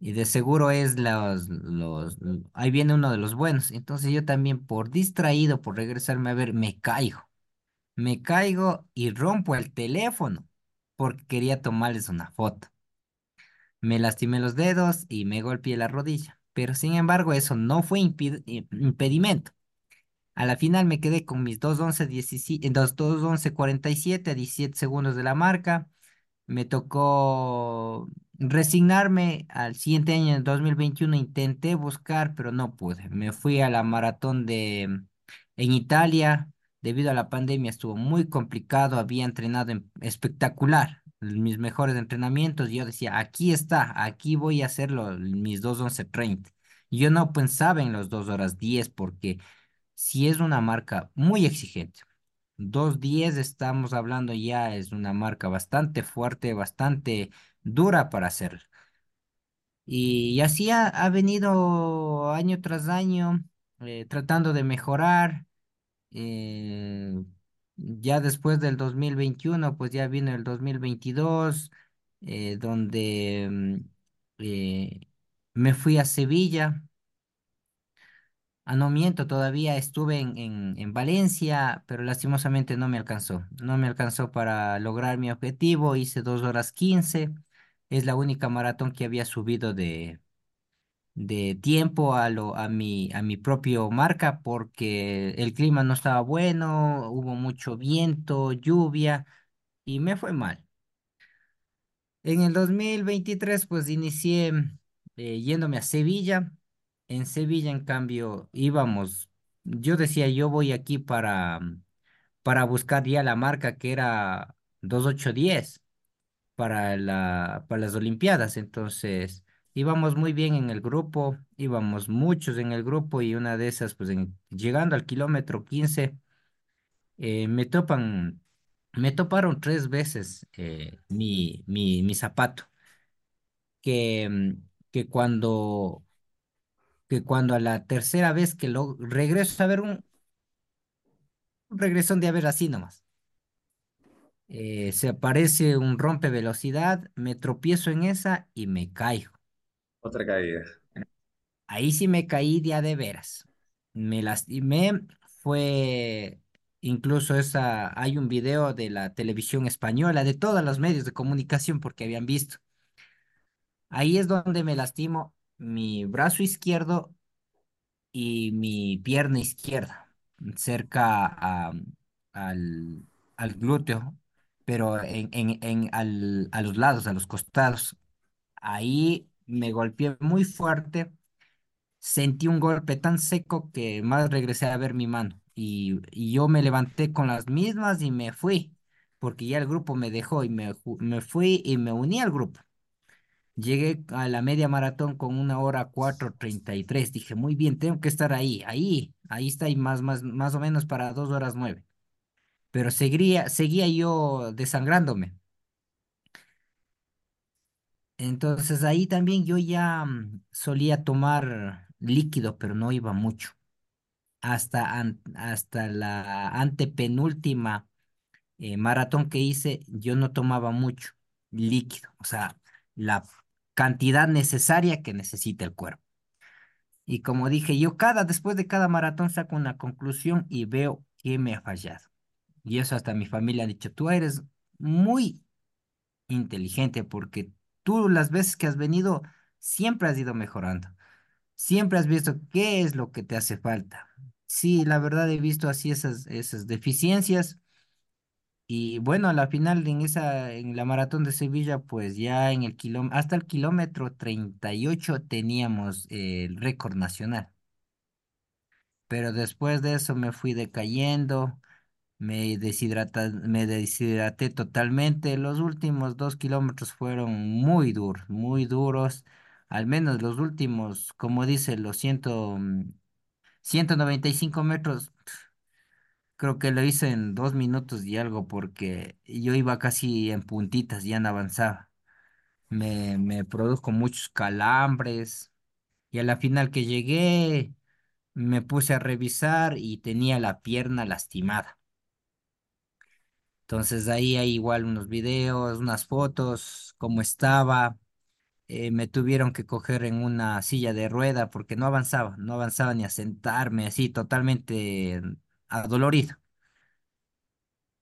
Y de seguro es los, los, ahí viene uno de los buenos. Entonces yo también por distraído, por regresarme a ver, me caigo. Me caigo y rompo el teléfono porque quería tomarles una foto. Me lastimé los dedos y me golpeé la rodilla. Pero sin embargo, eso no fue impedimento. A la final me quedé con mis dos once diecisiete dos dos once cuarenta y siete a 17 segundos de la marca. Me tocó resignarme al siguiente año, en el 2021. Intenté buscar, pero no pude. Me fui a la maratón de en Italia. Debido a la pandemia estuvo muy complicado. Había entrenado en- espectacular. Mis mejores entrenamientos. Yo decía, aquí está, aquí voy a hacerlo, mis dos once treinta Yo no pensaba en los 2 horas 10 porque si es una marca muy exigente. Dos diez estamos hablando ya, es una marca bastante fuerte, bastante dura para hacerla. Y, así ha, ha venido año tras año eh, tratando de mejorar. eh, ya después del 2021 pues ya vino el 2022, eh, donde mm, eh, me fui a Sevilla Ah, no miento, todavía estuve en, en, en Valencia, pero lastimosamente no me alcanzó. No me alcanzó para lograr mi objetivo. Hice dos horas quince. Es la única maratón que había subido de, de tiempo a, lo, a, mi, a mi propio marca porque el clima no estaba bueno, hubo mucho viento, lluvia y me fue mal. En el 2023, pues inicié eh, yéndome a Sevilla. En Sevilla, en cambio, íbamos, yo decía, yo voy aquí para, para buscar ya la marca que era 2810. para la, para las Olimpiadas. Entonces, íbamos muy bien en el grupo, íbamos muchos en el grupo y una de esas, pues llegando al kilómetro 15, eh, me topan, me toparon tres veces eh, mi, mi, mi zapato, que, mm, que cuando, que cuando a la tercera vez que lo regreso a ver un, un regresón de a ver así nomás. eh, se aparece un rompe velocidad, me tropiezo en esa y me caigo. Otra caída. Ahí sí me caí de a de veras. Me lastimé, fue incluso esa, hay un video de la televisión española, de todos los medios de comunicación porque habían visto. Ahí es donde me lastimo mi brazo izquierdo y mi pierna izquierda, cerca a- al, al glúteo, pero en, en, en al, a los lados, a los costados. Ahí me golpeé muy fuerte Sentí un golpe tan seco que más regresé a ver mi mano y, y yo me levanté con las mismas y me fui, porque ya el grupo me dejó y me, me fui y me uní al grupo. Llegué a la media maratón con una hora cuatro treinta y tres Dije, muy bien, tengo que estar ahí, ahí, ahí está y más, más, más o menos para dos horas nueve. Pero seguía, seguía yo desangrándome. Entonces ahí también yo ya mm, solía tomar líquido, pero no iba mucho. hasta, hasta la antepenúltima eh, maratón que hice, yo no tomaba mucho líquido, o sea, la cantidad necesaria que necesita el cuerpo. Y como dije, yo cada, después de cada maratón saco una conclusión y veo que me ha fallado. Y eso hasta mi familia ha dicho, tú eres muy inteligente porque tú las veces que has venido siempre has ido mejorando. Siempre has visto qué es lo que te hace falta. Sí, la verdad he visto así esas, esas deficiencias. Y bueno, a la final en esa, en la maratón de Sevilla, pues ya en el kilómetro, hasta el kilómetro 38 teníamos eh, el récord nacional. Pero después de eso me fui decayendo, me deshidrata, me deshidraté totalmente. Los últimos dos kilómetros fueron muy duros, muy duros. Al menos los últimos, como dice, los ciento, mm, 195 metros, creo que lo hice en dos minutos y algo porque yo iba casi en puntitas, ya no avanzaba. Me, me produjo muchos calambres y a la final que llegué me puse a revisar y tenía la pierna lastimada. Entonces ahí hay igual unos videos, unas fotos, cómo estaba. eh, me tuvieron que coger en una silla de rueda porque no avanzaba, no avanzaba ni a sentarme, así totalmente adolorido.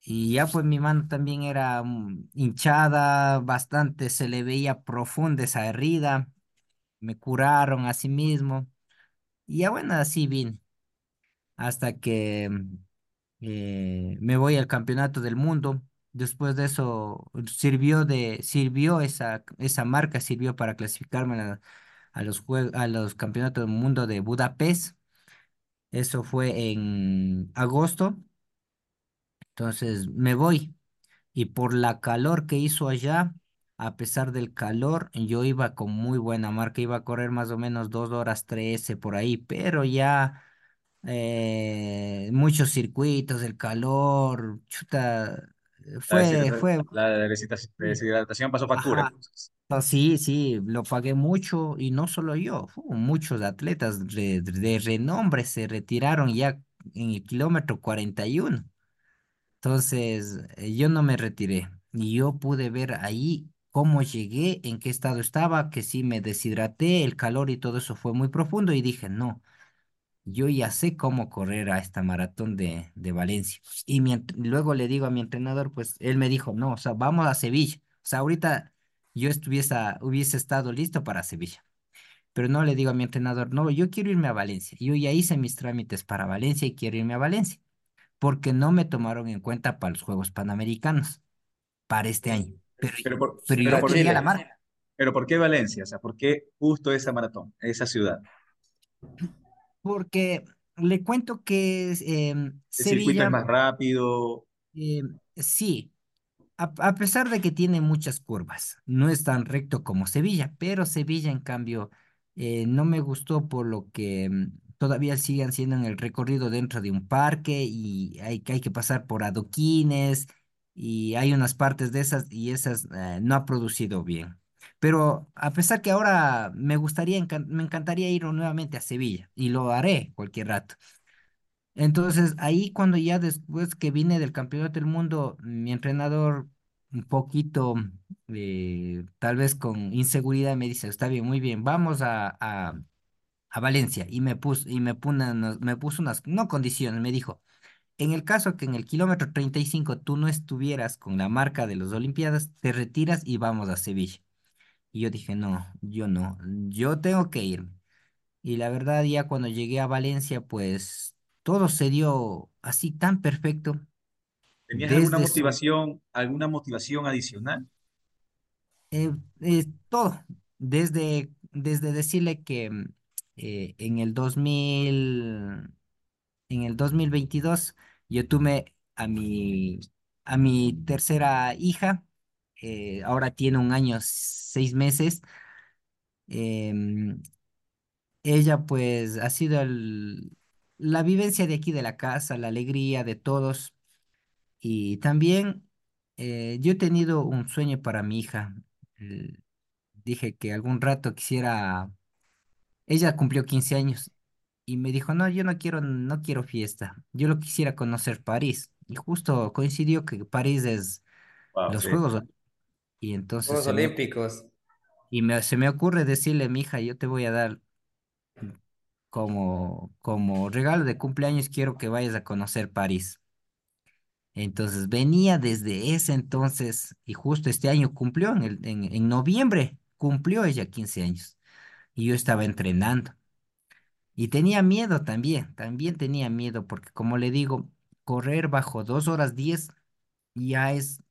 Y ya pues mi mano también era mm, hinchada, bastante se le veía profunda esa herida, me curaron así mismo. Y ya bueno, así vine, hasta que mm, eh, me voy al campeonato del mundo. Después de eso sirvió de, sirvió esa, esa marca, sirvió para clasificarme a, a los a los campeonatos del mundo de Budapest. Eso fue en agosto. Entonces me voy. Y por la calor que hizo allá, a pesar del calor, yo iba con muy buena marca, iba a correr más o menos dos horas trece por ahí, pero ya eh, muchos circuitos, el calor, chuta, La fue, fue, la deshidra- deshidratación pasó factura, ajá, entonces. no, sí, sí, lo pagué mucho y no solo yo, fu, muchos atletas de, de renombre se retiraron ya en el kilómetro 41. Entonces, eh, yo no me retiré y yo pude ver ahí cómo llegué, en qué estado estaba, que sí me deshidraté, el calor y todo eso fue muy profundo y dije, no, yo ya sé cómo correr a esta maratón de, de Valencia. Y mi luego le digo a mi entrenador, pues él me dijo, no, o sea, vamos a Sevilla. O sea, ahorita yo estuviese, hubiese estado listo para Sevilla. Pero no le digo a mi entrenador, no, yo quiero irme a Valencia. Yo ya hice mis trámites para Valencia y quiero irme a Valencia porque no me tomaron en cuenta para los Juegos Panamericanos, para este año. Pero, Pero por, pero pero yo por, tenía la marca, pero ¿por qué Valencia? O sea, ¿por qué justo esa maratón, esa ciudad? Porque le cuento que em, ¿El circuito es Sevilla, más rápido? em, sí, a, a pesar de que tiene muchas curvas, no es tan recto como Sevilla, pero Sevilla, en cambio, eh, no me gustó por lo que mm, todavía siguen siendo en el recorrido dentro de un parque y hay, que hay que pasar por adoquines y hay unas partes de esas y esas eh, no ha producido bien. Pero a pesar que ahora me gustaría, me encantaría ir nuevamente a Sevilla y lo haré cualquier rato. Entonces, ahí cuando ya después que vine del Campeonato del Mundo, mi entrenador un poquito, eh, tal vez con inseguridad, me dice, está bien, muy bien, vamos a, a, Valencia. Y me puso, y me pone unas- me puso unas, no condiciones, me dijo, en el caso que en el kilómetro 35 tú no estuvieras con la marca de las Olimpiadas, te retiras y vamos a Sevilla. Y yo dije, no, yo no, yo tengo que ir. Y la verdad, ya cuando llegué a Valencia, pues todo se dio así tan perfecto, ¿Tenías alguna desde su, motivación, alguna motivación adicional? eh, eh, todo, desde, desde decirle que mm, eh, en el 2000, en el 2022 yo tuve a mi, a mi tercera hija, eh, ahora tiene un año, seis meses. em, ella pues ha sido el- la vivencia de aquí de la casa, la alegría de todos. Y también eh, yo he tenido un sueño para mi hija. Eh, dije que algún rato quisiera, ella cumplió 15 años y me dijo, no, yo no quiero, no quiero fiesta, yo lo quisiera conocer París. Y justo coincidió que París es Wow, los sí. Juegos. Y entonces Juegos me, Olímpicos. y me- se me ocurre decirle, mi hija, yo te voy a dar como, como regalo de cumpleaños, quiero que vayas a conocer París. Entonces venía desde ese entonces y justo este año cumplió, en, el, en, en noviembre cumplió ella 15 años y yo estaba entrenando y tenía miedo también, también tenía miedo porque como le digo, correr bajo dos horas 10 ya es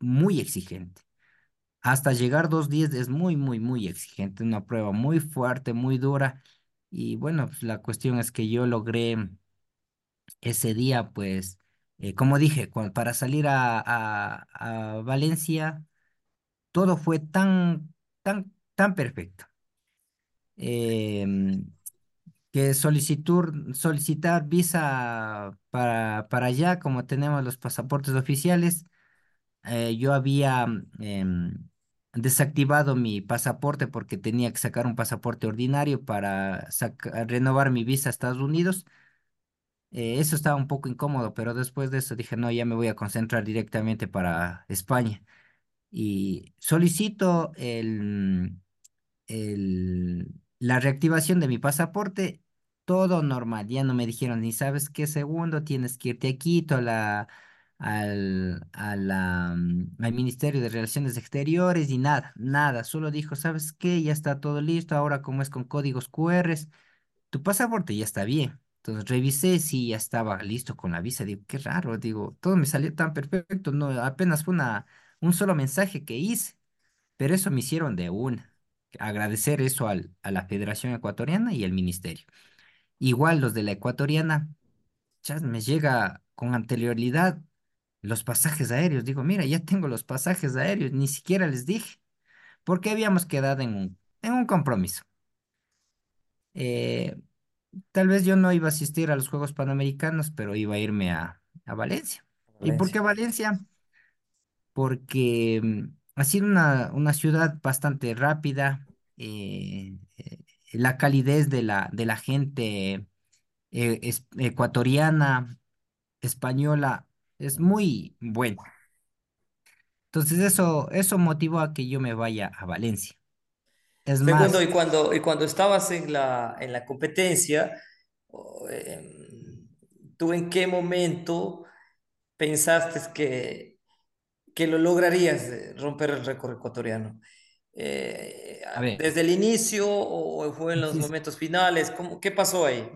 muy exigente. Hasta llegar dos diez es muy, muy, muy exigente, una prueba muy fuerte, muy dura y bueno, pues la cuestión es que yo logré ese día, pues, eh, como dije, para salir a, a, Valencia, todo fue tan, tan, tan perfecto. Em, que solicitar visa para, para allá, como tenemos los pasaportes oficiales, eh, yo había em, desactivado mi pasaporte porque tenía que sacar un pasaporte ordinario para renovar mi visa a Estados Unidos. Eh, eso estaba un poco incómodo, pero después de eso dije, no, ya me voy a concentrar directamente para España. Y solicito el, el, la reactivación de mi pasaporte, todo normal. Ya no me dijeron ni sabes qué segundo, tienes que irte a Quito, a la, al, mm, al Ministerio de Relaciones Exteriores y nada, nada. Solo dijo, ¿sabes qué? Ya está todo listo. Ahora como es con códigos QR tu pasaporte ya está bien. Entonces revisé si ya estaba listo con la visa. Digo, qué raro, digo, todo me salió tan perfecto. No, apenas fue una, un solo mensaje que hice, pero eso me hicieron de una. Agradecer eso al, a la Federación Ecuatoriana y el Ministerio. Igual los de la Ecuatoriana, ya me llega con anterioridad los pasajes aéreos. Digo, mira, ya tengo los pasajes aéreos, ni siquiera les dije, porque habíamos quedado en un, en un compromiso. Eh, Tal vez yo no iba a asistir a los Juegos Panamericanos, pero iba a irme a, a Valencia. ¿Y por qué Valencia. Porque mm, ha sido una, una ciudad bastante rápida, eh, eh, la calidez de la, de la gente es- ecuatoriana, española, es muy buena. Entonces eso, eso motivó a que yo me vaya a Valencia. Es Segundo, más, y cuando, y cuando estabas en la, en la competencia, em, ¿tú en qué momento pensaste que, que lo lograrías eh, romper el récord ecuatoriano? Eh, ¿desde el inicio o fue en los sí, momentos finales? ¿Cómo, qué pasó ahí?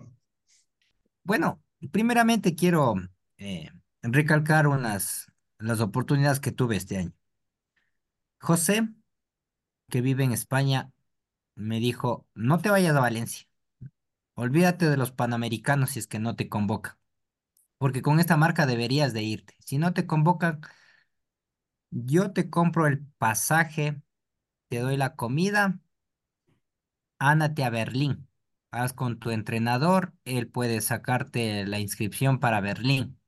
Bueno, primeramente quiero eh, recalcar unas las oportunidades que tuve este año. José, que vive en España, me dijo, no te vayas a Valencia, olvídate de los Panamericanos si es que no te convocan, porque con esta marca deberías de irte. Si no te convocan, Yo te compro el pasaje, te doy la comida, ándate a Berlín. Haz con tu entrenador, él puede sacarte la inscripción para Berlín.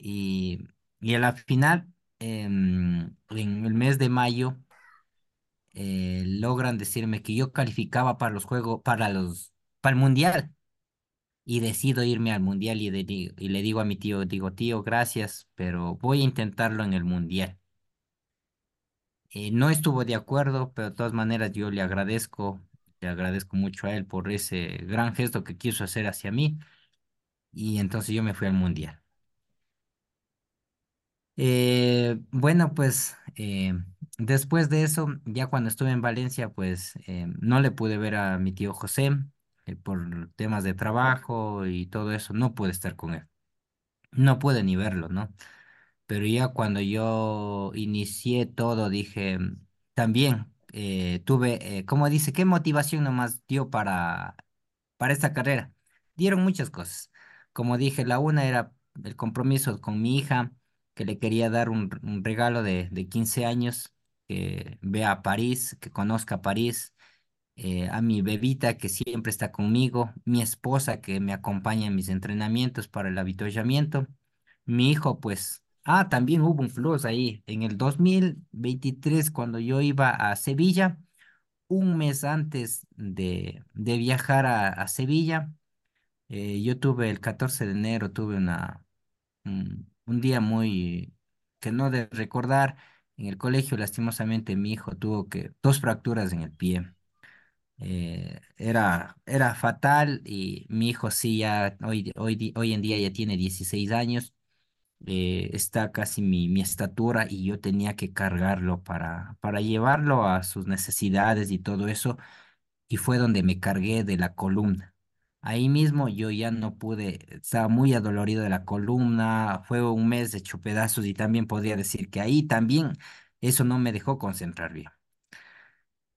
Y, y a la final, em, en el mes de mayo, eh, logran decirme que yo calificaba para los juegos, para los, para el mundial. Y decido irme al mundial y, y le digo a mi tío, digo, tío, gracias, pero voy a intentarlo en el mundial. Eh, no estuvo de acuerdo, pero de todas maneras yo le agradezco, le agradezco mucho a él por ese gran gesto que quiso hacer hacia mí. Y entonces yo me fui al mundial. Eh, bueno, pues eh, después de eso, ya cuando estuve en Valencia, pues eh, no le pude ver a mi tío José eh, por temas de trabajo y todo eso, no pude estar con él, no pude ni verlo, ¿no? Pero ya cuando yo inicié todo, dije, "Mm, también eh, tuve, eh, como dice, ¿qué motivación nomás dio para, para esta carrera? Dieron muchas cosas. Como dije, la una era el compromiso con mi hija, que le quería dar un, regalo de, de 15 años, que vea a París, que conozca París eh, a mi bebita que siempre está conmigo, mi esposa que me acompaña en mis entrenamientos para el avituallamiento, mi hijo, pues, ah, también hubo un plus ahí. En el 2023, cuando yo iba a Sevilla, un mes antes de, de viajar a, a Sevilla, eh, yo tuve el 14 de enero, tuve una, un, un día muy que no de recordar. En el colegio, lastimosamente, mi hijo tuvo que dos fracturas en el pie eh, era, era fatal y mi hijo sí ya hoy, hoy, hoy en día ya tiene 16 años, eh, está casi mi, mi estatura y yo tenía que cargarlo para, para llevarlo a sus necesidades y todo eso y fue donde me cargué de la columna. Ahí mismo yo ya no pude, estaba muy adolorido de la columna, fue un mes hecho pedazos y también podría decir que ahí también eso no me dejó concentrar bien.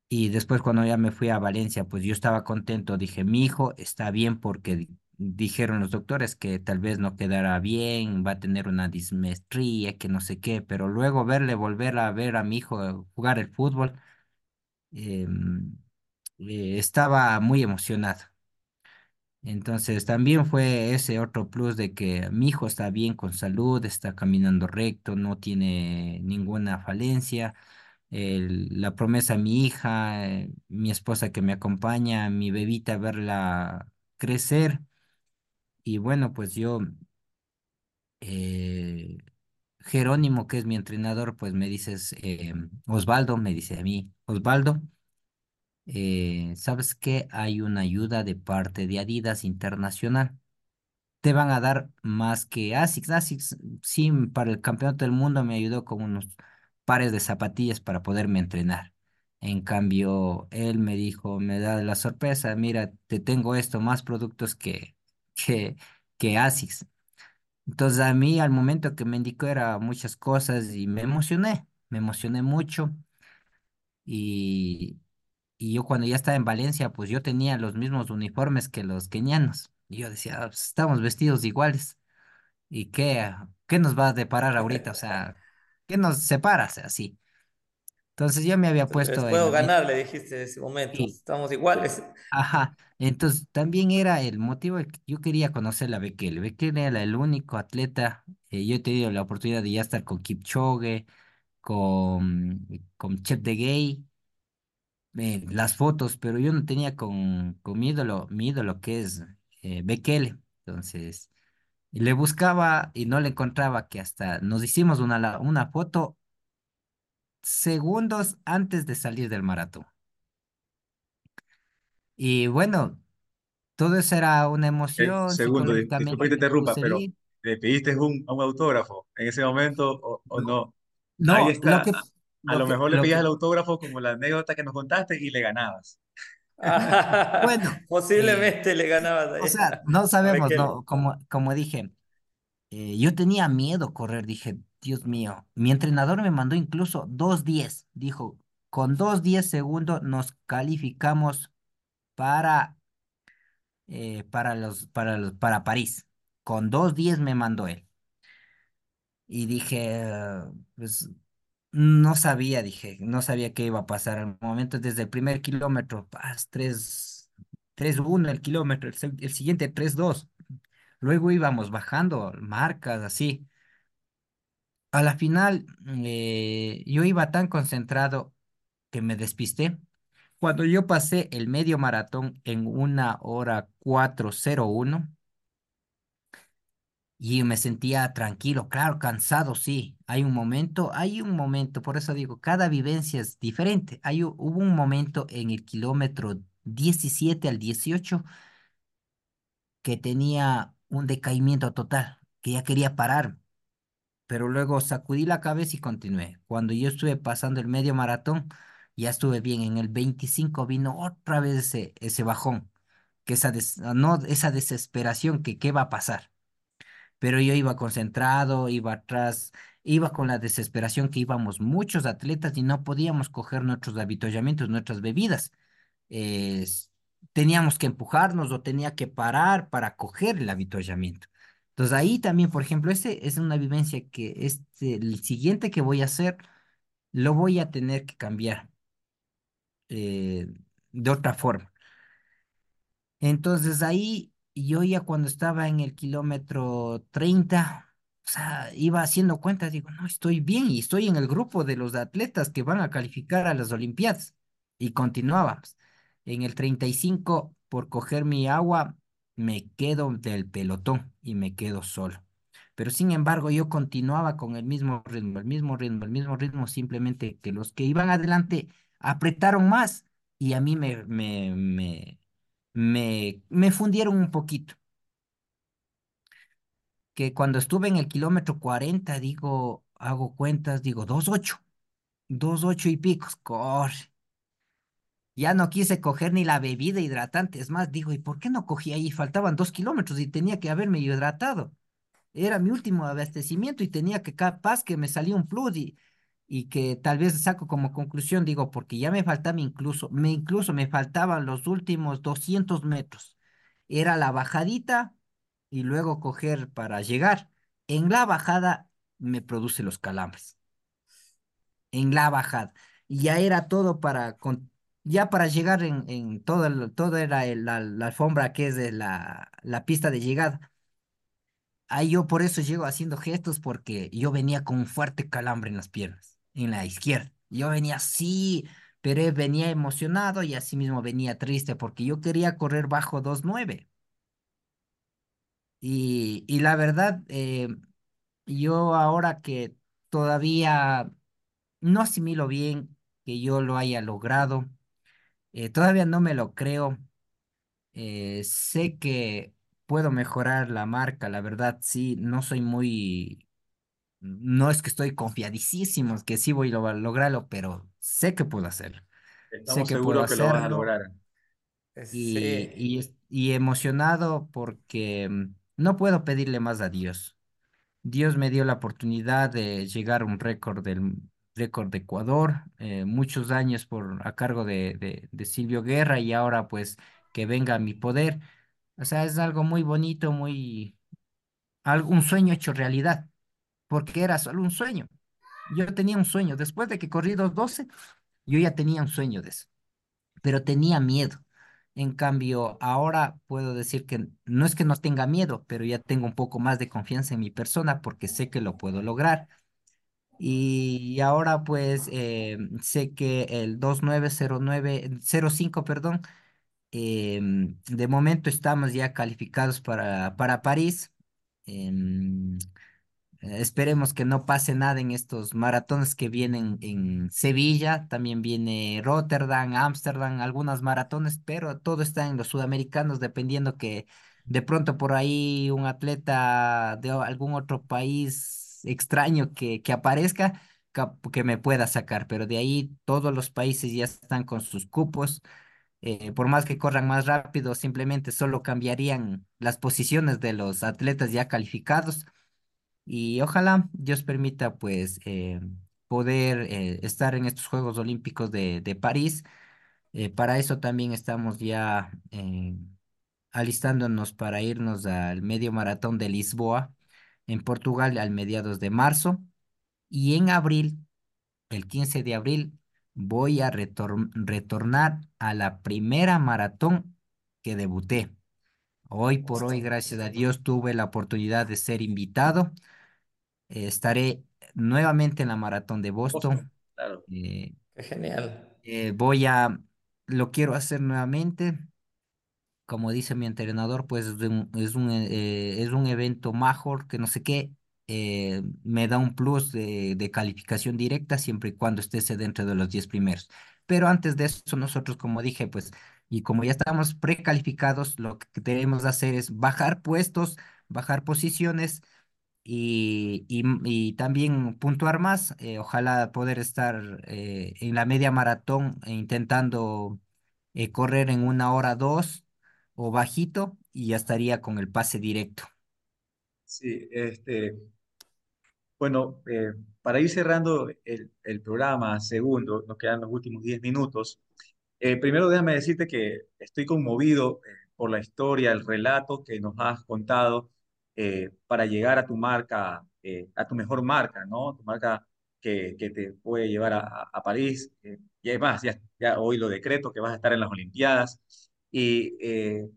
Y después cuando ya me fui a Valencia, pues yo estaba contento, dije, mi hijo está bien porque di- dijeron los doctores que tal vez no quedará bien, va a tener una dismetría, que no sé qué, pero luego verle, volver a ver a mi hijo jugar el fútbol, em, eh, estaba muy emocionado. Entonces también fue ese otro plus de que mi hijo está bien con salud, está caminando recto, no tiene ninguna falencia la promesa a mi hija, eh, mi esposa que me acompaña, mi bebita, verla crecer. Y bueno, pues yo, eh, Jerónimo, que es mi entrenador, pues me dices, eh, Osvaldo, me dice a mí, Osvaldo, eh, ¿sabes qué? Hay una ayuda de parte de Adidas Internacional. te van a dar más que ASICS. ASICS, sí, para el campeonato del mundo me ayudó con unos pares de zapatillas para poderme entrenar. En cambio, él me dijo, me da la sorpresa, mira, te tengo esto, más productos que, que, que ASICS. Entonces a mí al momento que me indicó era muchas cosas y me emocioné, me emocioné mucho y, y yo cuando ya estaba en Valencia, pues yo tenía los mismos uniformes que los kenianos. Y yo decía, "Ah, pues, estamos vestidos iguales. ¿Y qué, qué nos va a deparar ahorita? O sea, ¿qué nos separa? O sea, así. Entonces yo me había Les puesto en puedo ganar, le dijiste en ese momento. Estamos iguales. Ajá. Entonces también era el motivo que yo quería conocer a Bekele. Bekele era el único atleta. eh, yo he tenido la oportunidad de ya estar con Kipchoge, con, con Chep de Gay, eh, las fotos, pero yo no tenía con, con mi ídolo, mi ídolo que es eh, Bekele. Entonces. Le buscaba y no le encontraba, que hasta nos hicimos una, una foto segundos antes de salir del maratón. Y bueno, todo eso era una Eh, emoción, segundo, dis- disculpa psicológicamente que te me interrumpa, pero. ¿le pediste un, un autógrafo en ese momento o, o No, no? Ahí lo está. que, A, lo lo que, mejor le pedías el autógrafo como la anécdota que nos contaste y le ganabas. bueno, eh, Posiblemente le ganabas o ahí sea, no a sabemos, no, como, como dije, eh, yo tenía miedo correr, dije, Dios mío, mi entrenador me mandó incluso dos diez, dijo, con dos diez segundos nos calificamos para eh, para los, para los, para París. Con dos días me mandó él. y dije, "Ah, pues no sabía, dije, no sabía qué iba a pasar al momento desde el primer kilómetro, tres, tres uno el kilómetro, el, siguiente tres dos luego íbamos bajando marcas así. A la final, eh, yo iba tan concentrado que me despisté. Cuando yo pasé el medio maratón en una hora cuatro cero uno y me sentía tranquilo, claro, cansado, sí. Hay un momento, hay un momento, por eso digo, cada vivencia es diferente. Hay, hubo un momento en el kilómetro 17 al 18 que tenía un decaimiento total, que ya quería parar. pero luego sacudí la cabeza y continué. Cuando yo estuve pasando el medio maratón, ya estuve bien. En el 25 vino otra vez ese, ese bajón, que esa, des- no, esa desesperación que qué va a pasar. Pero yo iba concentrado, iba atrás, iba con la desesperación que íbamos muchos atletas y no podíamos coger nuestros avituallamientos, nuestras bebidas teníamos que empujarnos o tenía que parar para coger el avituallamiento. Entonces ahí también, por ejemplo, ese es una vivencia que este, el siguiente que voy a hacer, lo voy a tener que cambiar eh, de otra forma. Entonces ahí yo ya cuando estaba en el kilómetro 30 o sea, iba haciendo cuentas, digo, no, estoy bien y estoy en el grupo de los atletas que van a calificar a las Olimpiadas. Y continuábamos. En el 35 por coger mi agua, me quedo del pelotón y me quedo solo. Pero sin embargo, yo continuaba con el mismo ritmo, el mismo ritmo, el mismo ritmo, simplemente que los que iban adelante apretaron más y a mí me, me, me, me, me fundieron un poquito, que cuando estuve en el kilómetro 40 digo, hago cuentas, digo, dos ocho, dos ocho y picos, corre. Ya no quise coger ni la bebida hidratante, es más, digo, ¿y por qué no cogí ahí? Faltaban dos kilómetros y tenía que haberme hidratado. Era mi último abastecimiento y tenía que capaz que me salía un plus y, y que tal vez saco como conclusión, digo, porque ya me faltaba incluso, me incluso me faltaban los últimos 200 metros. Era la bajadita y luego coger para llegar. En la bajada me produce los calambres. En la bajada. Y ya era todo para, con, ya para llegar en, en todo, todo era la, la alfombra que es de la, la pista de llegada. Ahí yo por eso llego haciendo gestos porque yo venía con un fuerte calambre en las piernas, en la izquierda. Yo venía así, pero venía emocionado y así mismo venía triste porque yo quería correr bajo dos nueve Y, y la verdad, eh, yo ahora que todavía no asimilo bien que yo lo haya logrado, eh, todavía no me lo creo. eh, sé que puedo mejorar la marca, la verdad, sí, no soy muy No es que estoy confiadísimo que sí voy a lo- lograrlo, pero sé que puedo hacerlo. Sé que puedo que lo vas a hacerlo lograr. y, Sí. y emocionado porque mm, no puedo pedirle más a Dios. Dios me dio la oportunidad de llegar a un récord del récord de Ecuador, eh, muchos años por a cargo de, de, de Silvio Guerra y ahora pues que venga a mi poder. O sea, es algo muy bonito, muy, algo, un sueño hecho realidad, porque era solo un sueño. Yo tenía un sueño. Después de que corrí los 12, yo ya tenía un sueño de eso, pero tenía miedo. En cambio, ahora puedo decir que no es que no tenga miedo, pero ya tengo un poco más de confianza en mi persona porque sé que lo puedo lograr. Y ahora pues eh, sé que el 290905, perdón, em, de momento estamos ya calificados para, para París. Eh, Esperemos que no pase nada en estos maratones que vienen en Sevilla, también viene Rotterdam, Ámsterdam, algunas maratones, pero todo está en los sudamericanos, dependiendo que de pronto por ahí un atleta de algún otro país extraño que, que aparezca, que me pueda sacar, pero de ahí todos los países ya están con sus cupos, eh, por más que corran más rápido, simplemente solo cambiarían las posiciones de los atletas ya calificados y ojalá Dios permita pues eh, poder eh, estar en estos Juegos Olímpicos de, de París. Eh, para eso también estamos ya alistándonos para irnos al medio maratón de Lisboa. en Portugal al mediados de marzo y en abril, el 15 de abril, voy a retor- retornar a la primera maratón que debuté. Hoy por hoy, gracias a Dios, tuve la oportunidad de ser invitado. Eh, estaré nuevamente en la maratón de Boston, Boston. claro. Eh, Qué genial. eh, voy a, lo quiero hacer nuevamente. Como dice mi entrenador, pues es un, es un, eh, es un evento mejor que no sé qué. eh, me da un plus de, de calificación directa siempre y cuando estés dentro de los 10 primeros. Pero antes de eso, nosotros, como dije, pues, y como ya estamos precalificados, lo que debemos hacer es bajar puestos, bajar posiciones y, y, también puntuar más. eh, ojalá poder estar eh, en la media maratón e intentando eh, correr en una hora dos o bajito y ya estaría con el pase directo. Sí, este, bueno, eh, para ir cerrando el, el programa, segundo, nos quedan los últimos 10 minutos. Eh, primero déjame decirte que estoy conmovido eh, por la historia, el relato que nos has contado eh, para llegar a tu marca, eh, a tu mejor marca, ¿no? Tu marca que, que te puede llevar a, a- París. eh, y además, ya, ya hoy lo decreto que vas a estar en las Olimpiadas. Y, eh,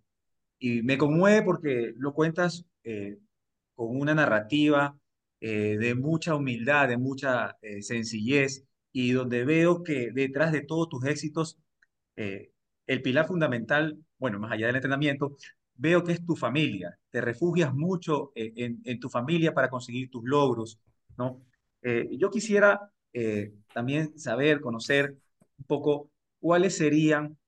y me conmueve porque lo cuentas con una narrativa de mucha humildad, de mucha sencillez, y donde veo que detrás de todos tus éxitos el pilar fundamental, bueno, más allá del entrenamiento, veo que es tu familia. Te refugias mucho eh, en, tu familia para conseguir tus logros, ¿no? Eh, yo quisiera eh, también saber, conocer un poco cuáles serían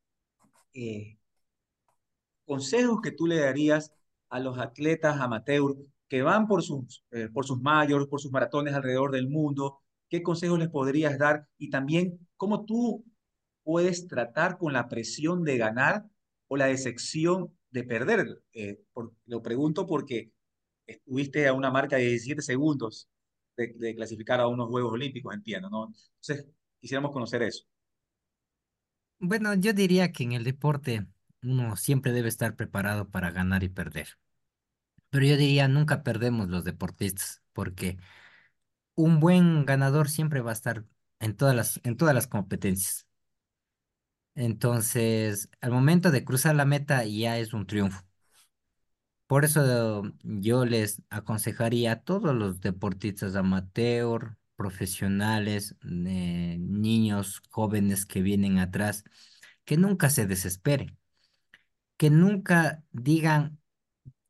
consejos que tú le darías a los atletas amateur que van por sus, por sus mayores, por sus maratones alrededor del mundo. ¿Qué consejos les podrías dar? Y también, ¿cómo tú puedes tratar con la presión de ganar o la decepción de perder? Eh, lo pregunto porque estuviste a una marca de 17 segundos de, de clasificar a unos Juegos Olímpicos, entiendo, ¿no? Entonces, quisiéramos conocer eso. Bueno, yo diría que en el deporte uno siempre debe estar preparado para ganar y perder. Pero yo diría, nunca perdemos los deportistas, porque un buen ganador siempre va a estar en todas las, en todas las competencias. Entonces, al momento de cruzar la meta ya es un triunfo. Por eso yo les aconsejaría a todos los deportistas amateur, profesionales, eh, niños, jóvenes que vienen atrás, que nunca se desesperen, que nunca digan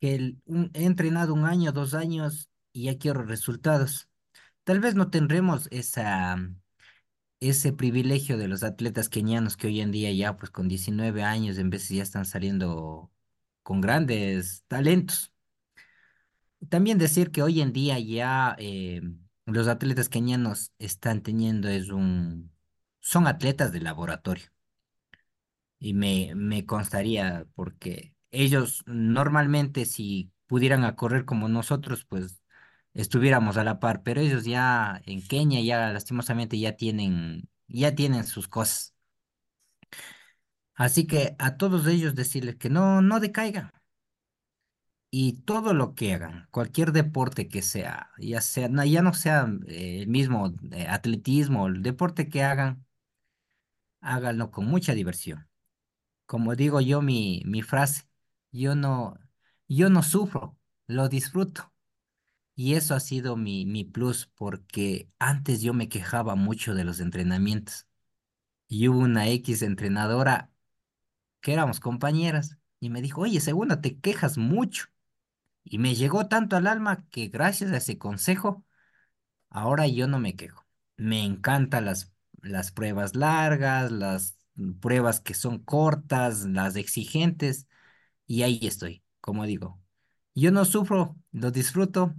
que he entrenado un año, dos años y ya quiero resultados. Tal vez no tendremos esa, ese privilegio de los atletas kenianos que hoy en día ya pues con 19 años en veces ya están saliendo con grandes talentos. También decir que hoy en día ya eh, los atletas kenianos están teniendo es un, son atletas de laboratorio y me, me constaría porque ellos normalmente si pudieran correr como nosotros pues estuviéramos a la par, pero ellos ya en Kenia ya lastimosamente ya tienen, ya tienen sus cosas. Así que a todos ellos decirles que no, no decaigan. Y todo lo que hagan, cualquier deporte que sea, ya sea, no, ya no sea eh, el mismo eh, atletismo, el deporte que hagan, háganlo con mucha diversión. Como digo yo, mi, mi frase, yo no, yo no sufro, lo disfruto. Y eso ha sido mi, mi plus, porque antes yo me quejaba mucho de los entrenamientos. Y hubo una X entrenadora que éramos compañeras y me dijo, oye, segunda, te quejas mucho. Y me llegó tanto al alma que gracias a ese consejo, ahora yo no me quejo. Me encantan las, las pruebas largas, las pruebas que son cortas, las exigentes, y ahí estoy, como digo. Yo no sufro, lo disfruto,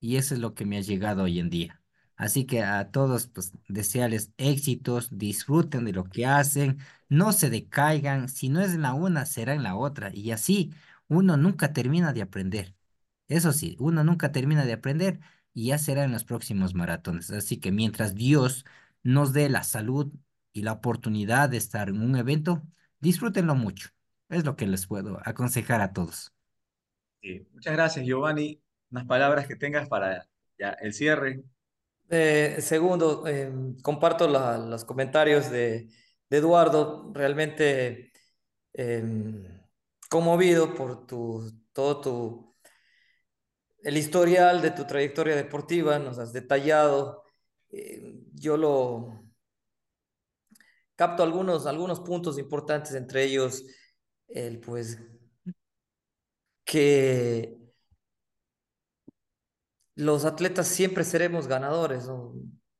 y eso es lo que me ha llegado hoy en día. Así que a todos, pues, desearles éxitos, disfruten de lo que hacen, no se decaigan, si no es en la una, será en la otra, y así uno nunca termina de aprender. Eso sí, uno nunca termina de aprender y ya será en los próximos maratones. Así que mientras Dios nos dé la salud y la oportunidad de estar en un evento, disfrútenlo mucho. Es lo que les puedo aconsejar a todos. Muchas gracias, Giovanni. Unas palabras que tengas para ya, el cierre. Eh, segundo, eh, comparto la, los comentarios de, de, Eduardo, realmente eh, conmovido por tu, todo tu, el historial de tu trayectoria deportiva, nos has detallado. Eh, yo lo capto algunos, algunos puntos importantes, entre ellos el pues que los atletas siempre seremos ganadores,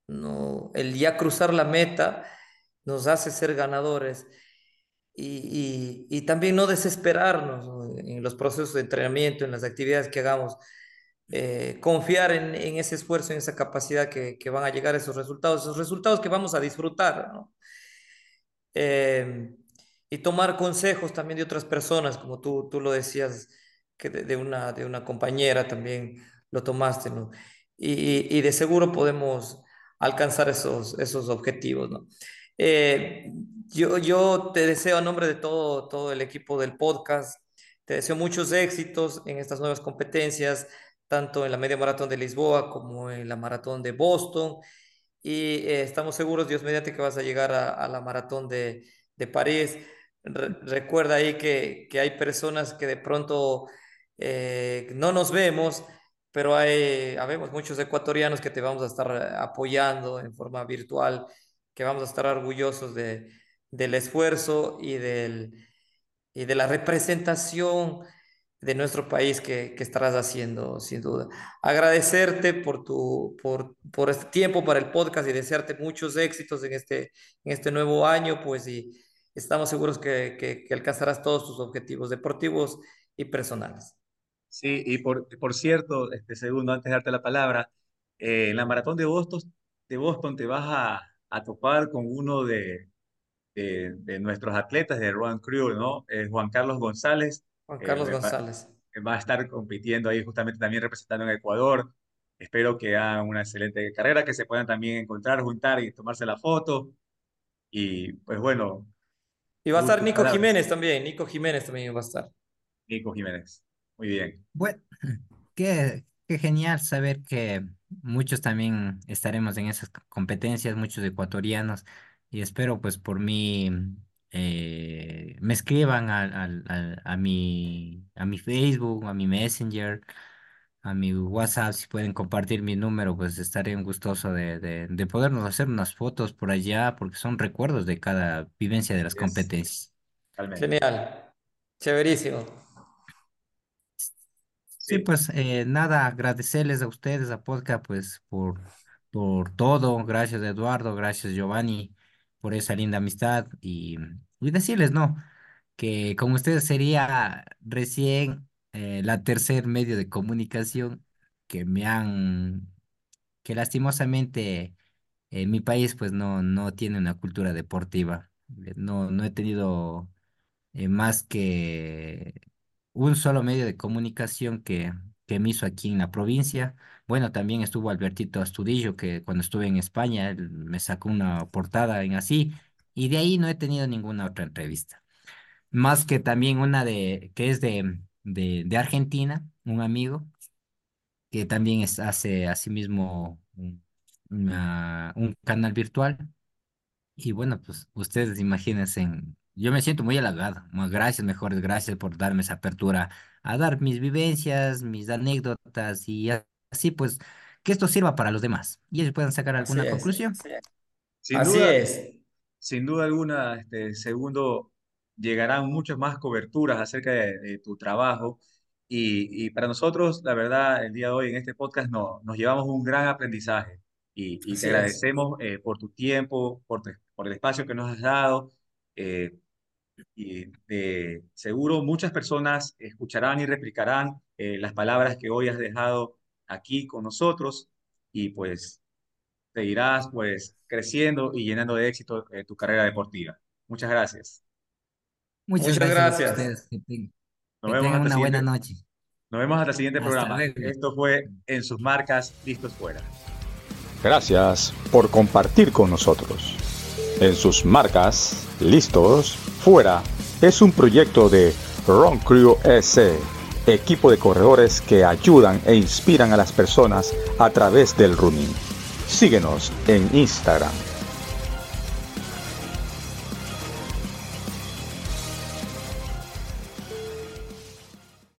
¿no? El ya cruzar la meta nos hace ser ganadores y, también no desesperarnos ¿no? en los procesos de entrenamiento, en las actividades que hagamos, eh, confiar en, ese esfuerzo, en esa capacidad que, van a llegar esos resultados, esos resultados que vamos a disfrutar. Eh, y tomar consejos también de otras personas, como tú, tú lo decías, que de, una, de una compañera también lo tomaste, ¿no? Y, de seguro podemos alcanzar esos, esos objetivos, ¿no? Eh, yo, yo te deseo a nombre de todo, todo el equipo del podcast, te deseo muchos éxitos en estas nuevas competencias, tanto en la media maratón de Lisboa como en la maratón de Boston. Y eh, estamos seguros, Dios mediante, que vas a llegar a, la maratón de, de París. Re recuerda ahí que, que, hay personas que de pronto eh, no nos vemos, pero hay, habemos muchos ecuatorianos que te vamos a estar apoyando en forma virtual, que vamos a estar orgullosos de, del esfuerzo y, del, y de la representación de nuestro país que, que, estarás haciendo, sin duda. Agradecerte por, tu, por, por este tiempo para el podcast y desearte muchos éxitos en este, en este nuevo año, pues y estamos seguros que, que, que alcanzarás todos tus objetivos deportivos y personales. Sí, y por, por cierto, este segundo, antes de darte la palabra, eh, en la maratón de Boston, de Boston te vas a, a topar con uno de, de, de, nuestros atletas de Run Crew, ¿no? Eh, Juan Carlos González. Juan Carlos eh, González. Va, va, a estar compitiendo ahí justamente también representando en Ecuador. Espero que hagan una excelente carrera, que se puedan también encontrar, juntar y tomarse la foto. Y pues bueno. Y va a estar Nico Jiménez también, Nico Jiménez también va a estar. Nico Jiménez. Muy bien. Bueno, qué, qué genial saber que muchos también estaremos en esas competencias, muchos ecuatorianos, y espero pues por mí eh, me escriban a, a, a, mi, a mi Facebook, a mi Messenger, a mi WhatsApp, si pueden compartir mi número, pues estaré gustoso de, de, de podernos hacer unas fotos por allá, porque son recuerdos de cada vivencia de las yes. competencias. Genial, chéverísimo. Sí, pues eh, nada, agradecerles a ustedes, a Podcast, pues por, por todo. Gracias Eduardo, gracias Giovanni por esa linda amistad y, y decirles, ¿no? Que con ustedes sería recién eh, la tercer medio de comunicación que me han, que lastimosamente en mi país pues no, no tiene una cultura deportiva. No, no he tenido eh, más que un solo medio de comunicación que, me hizo aquí en la provincia. Bueno, también estuvo Albertito Astudillo, que cuando estuve en España, me sacó una portada en así, y de ahí no he tenido ninguna otra entrevista. Más que también una de, que es de, de, Argentina, un amigo, que también es, hace asimismo una, un canal virtual. Y bueno, pues ustedes imagínense yo me siento muy halagado. Gracias, mejores gracias por darme esa apertura a dar mis vivencias, mis anécdotas y así pues que esto sirva para los demás y ellos puedan sacar alguna así conclusión. Es, sin así duda, es. Sin duda alguna, este segundo, llegarán muchas más coberturas acerca de, de tu trabajo y, y, para nosotros, la verdad, el día de hoy en este podcast no, nos llevamos un gran aprendizaje y, y te agradecemos eh, por tu tiempo, por, te, por el espacio que nos has dado. Eh, y de seguro muchas personas escucharán y replicarán eh, las palabras que hoy has dejado aquí con nosotros y pues te irás pues creciendo y llenando de éxito eh, tu carrera deportiva. Muchas gracias. Muchas, Muchas gracias. gracias. Que, te, Nos que tengan una buena noche. Nos vemos hasta el siguiente hasta programa. Luego. Esto fue En sus marcas, listos fuera. Gracias por compartir con nosotros. En sus marcas, listos fuera es un proyecto de Ron Crew S. equipo de corredores que ayudan e inspiran a las personas a través del running. Síguenos en Instagram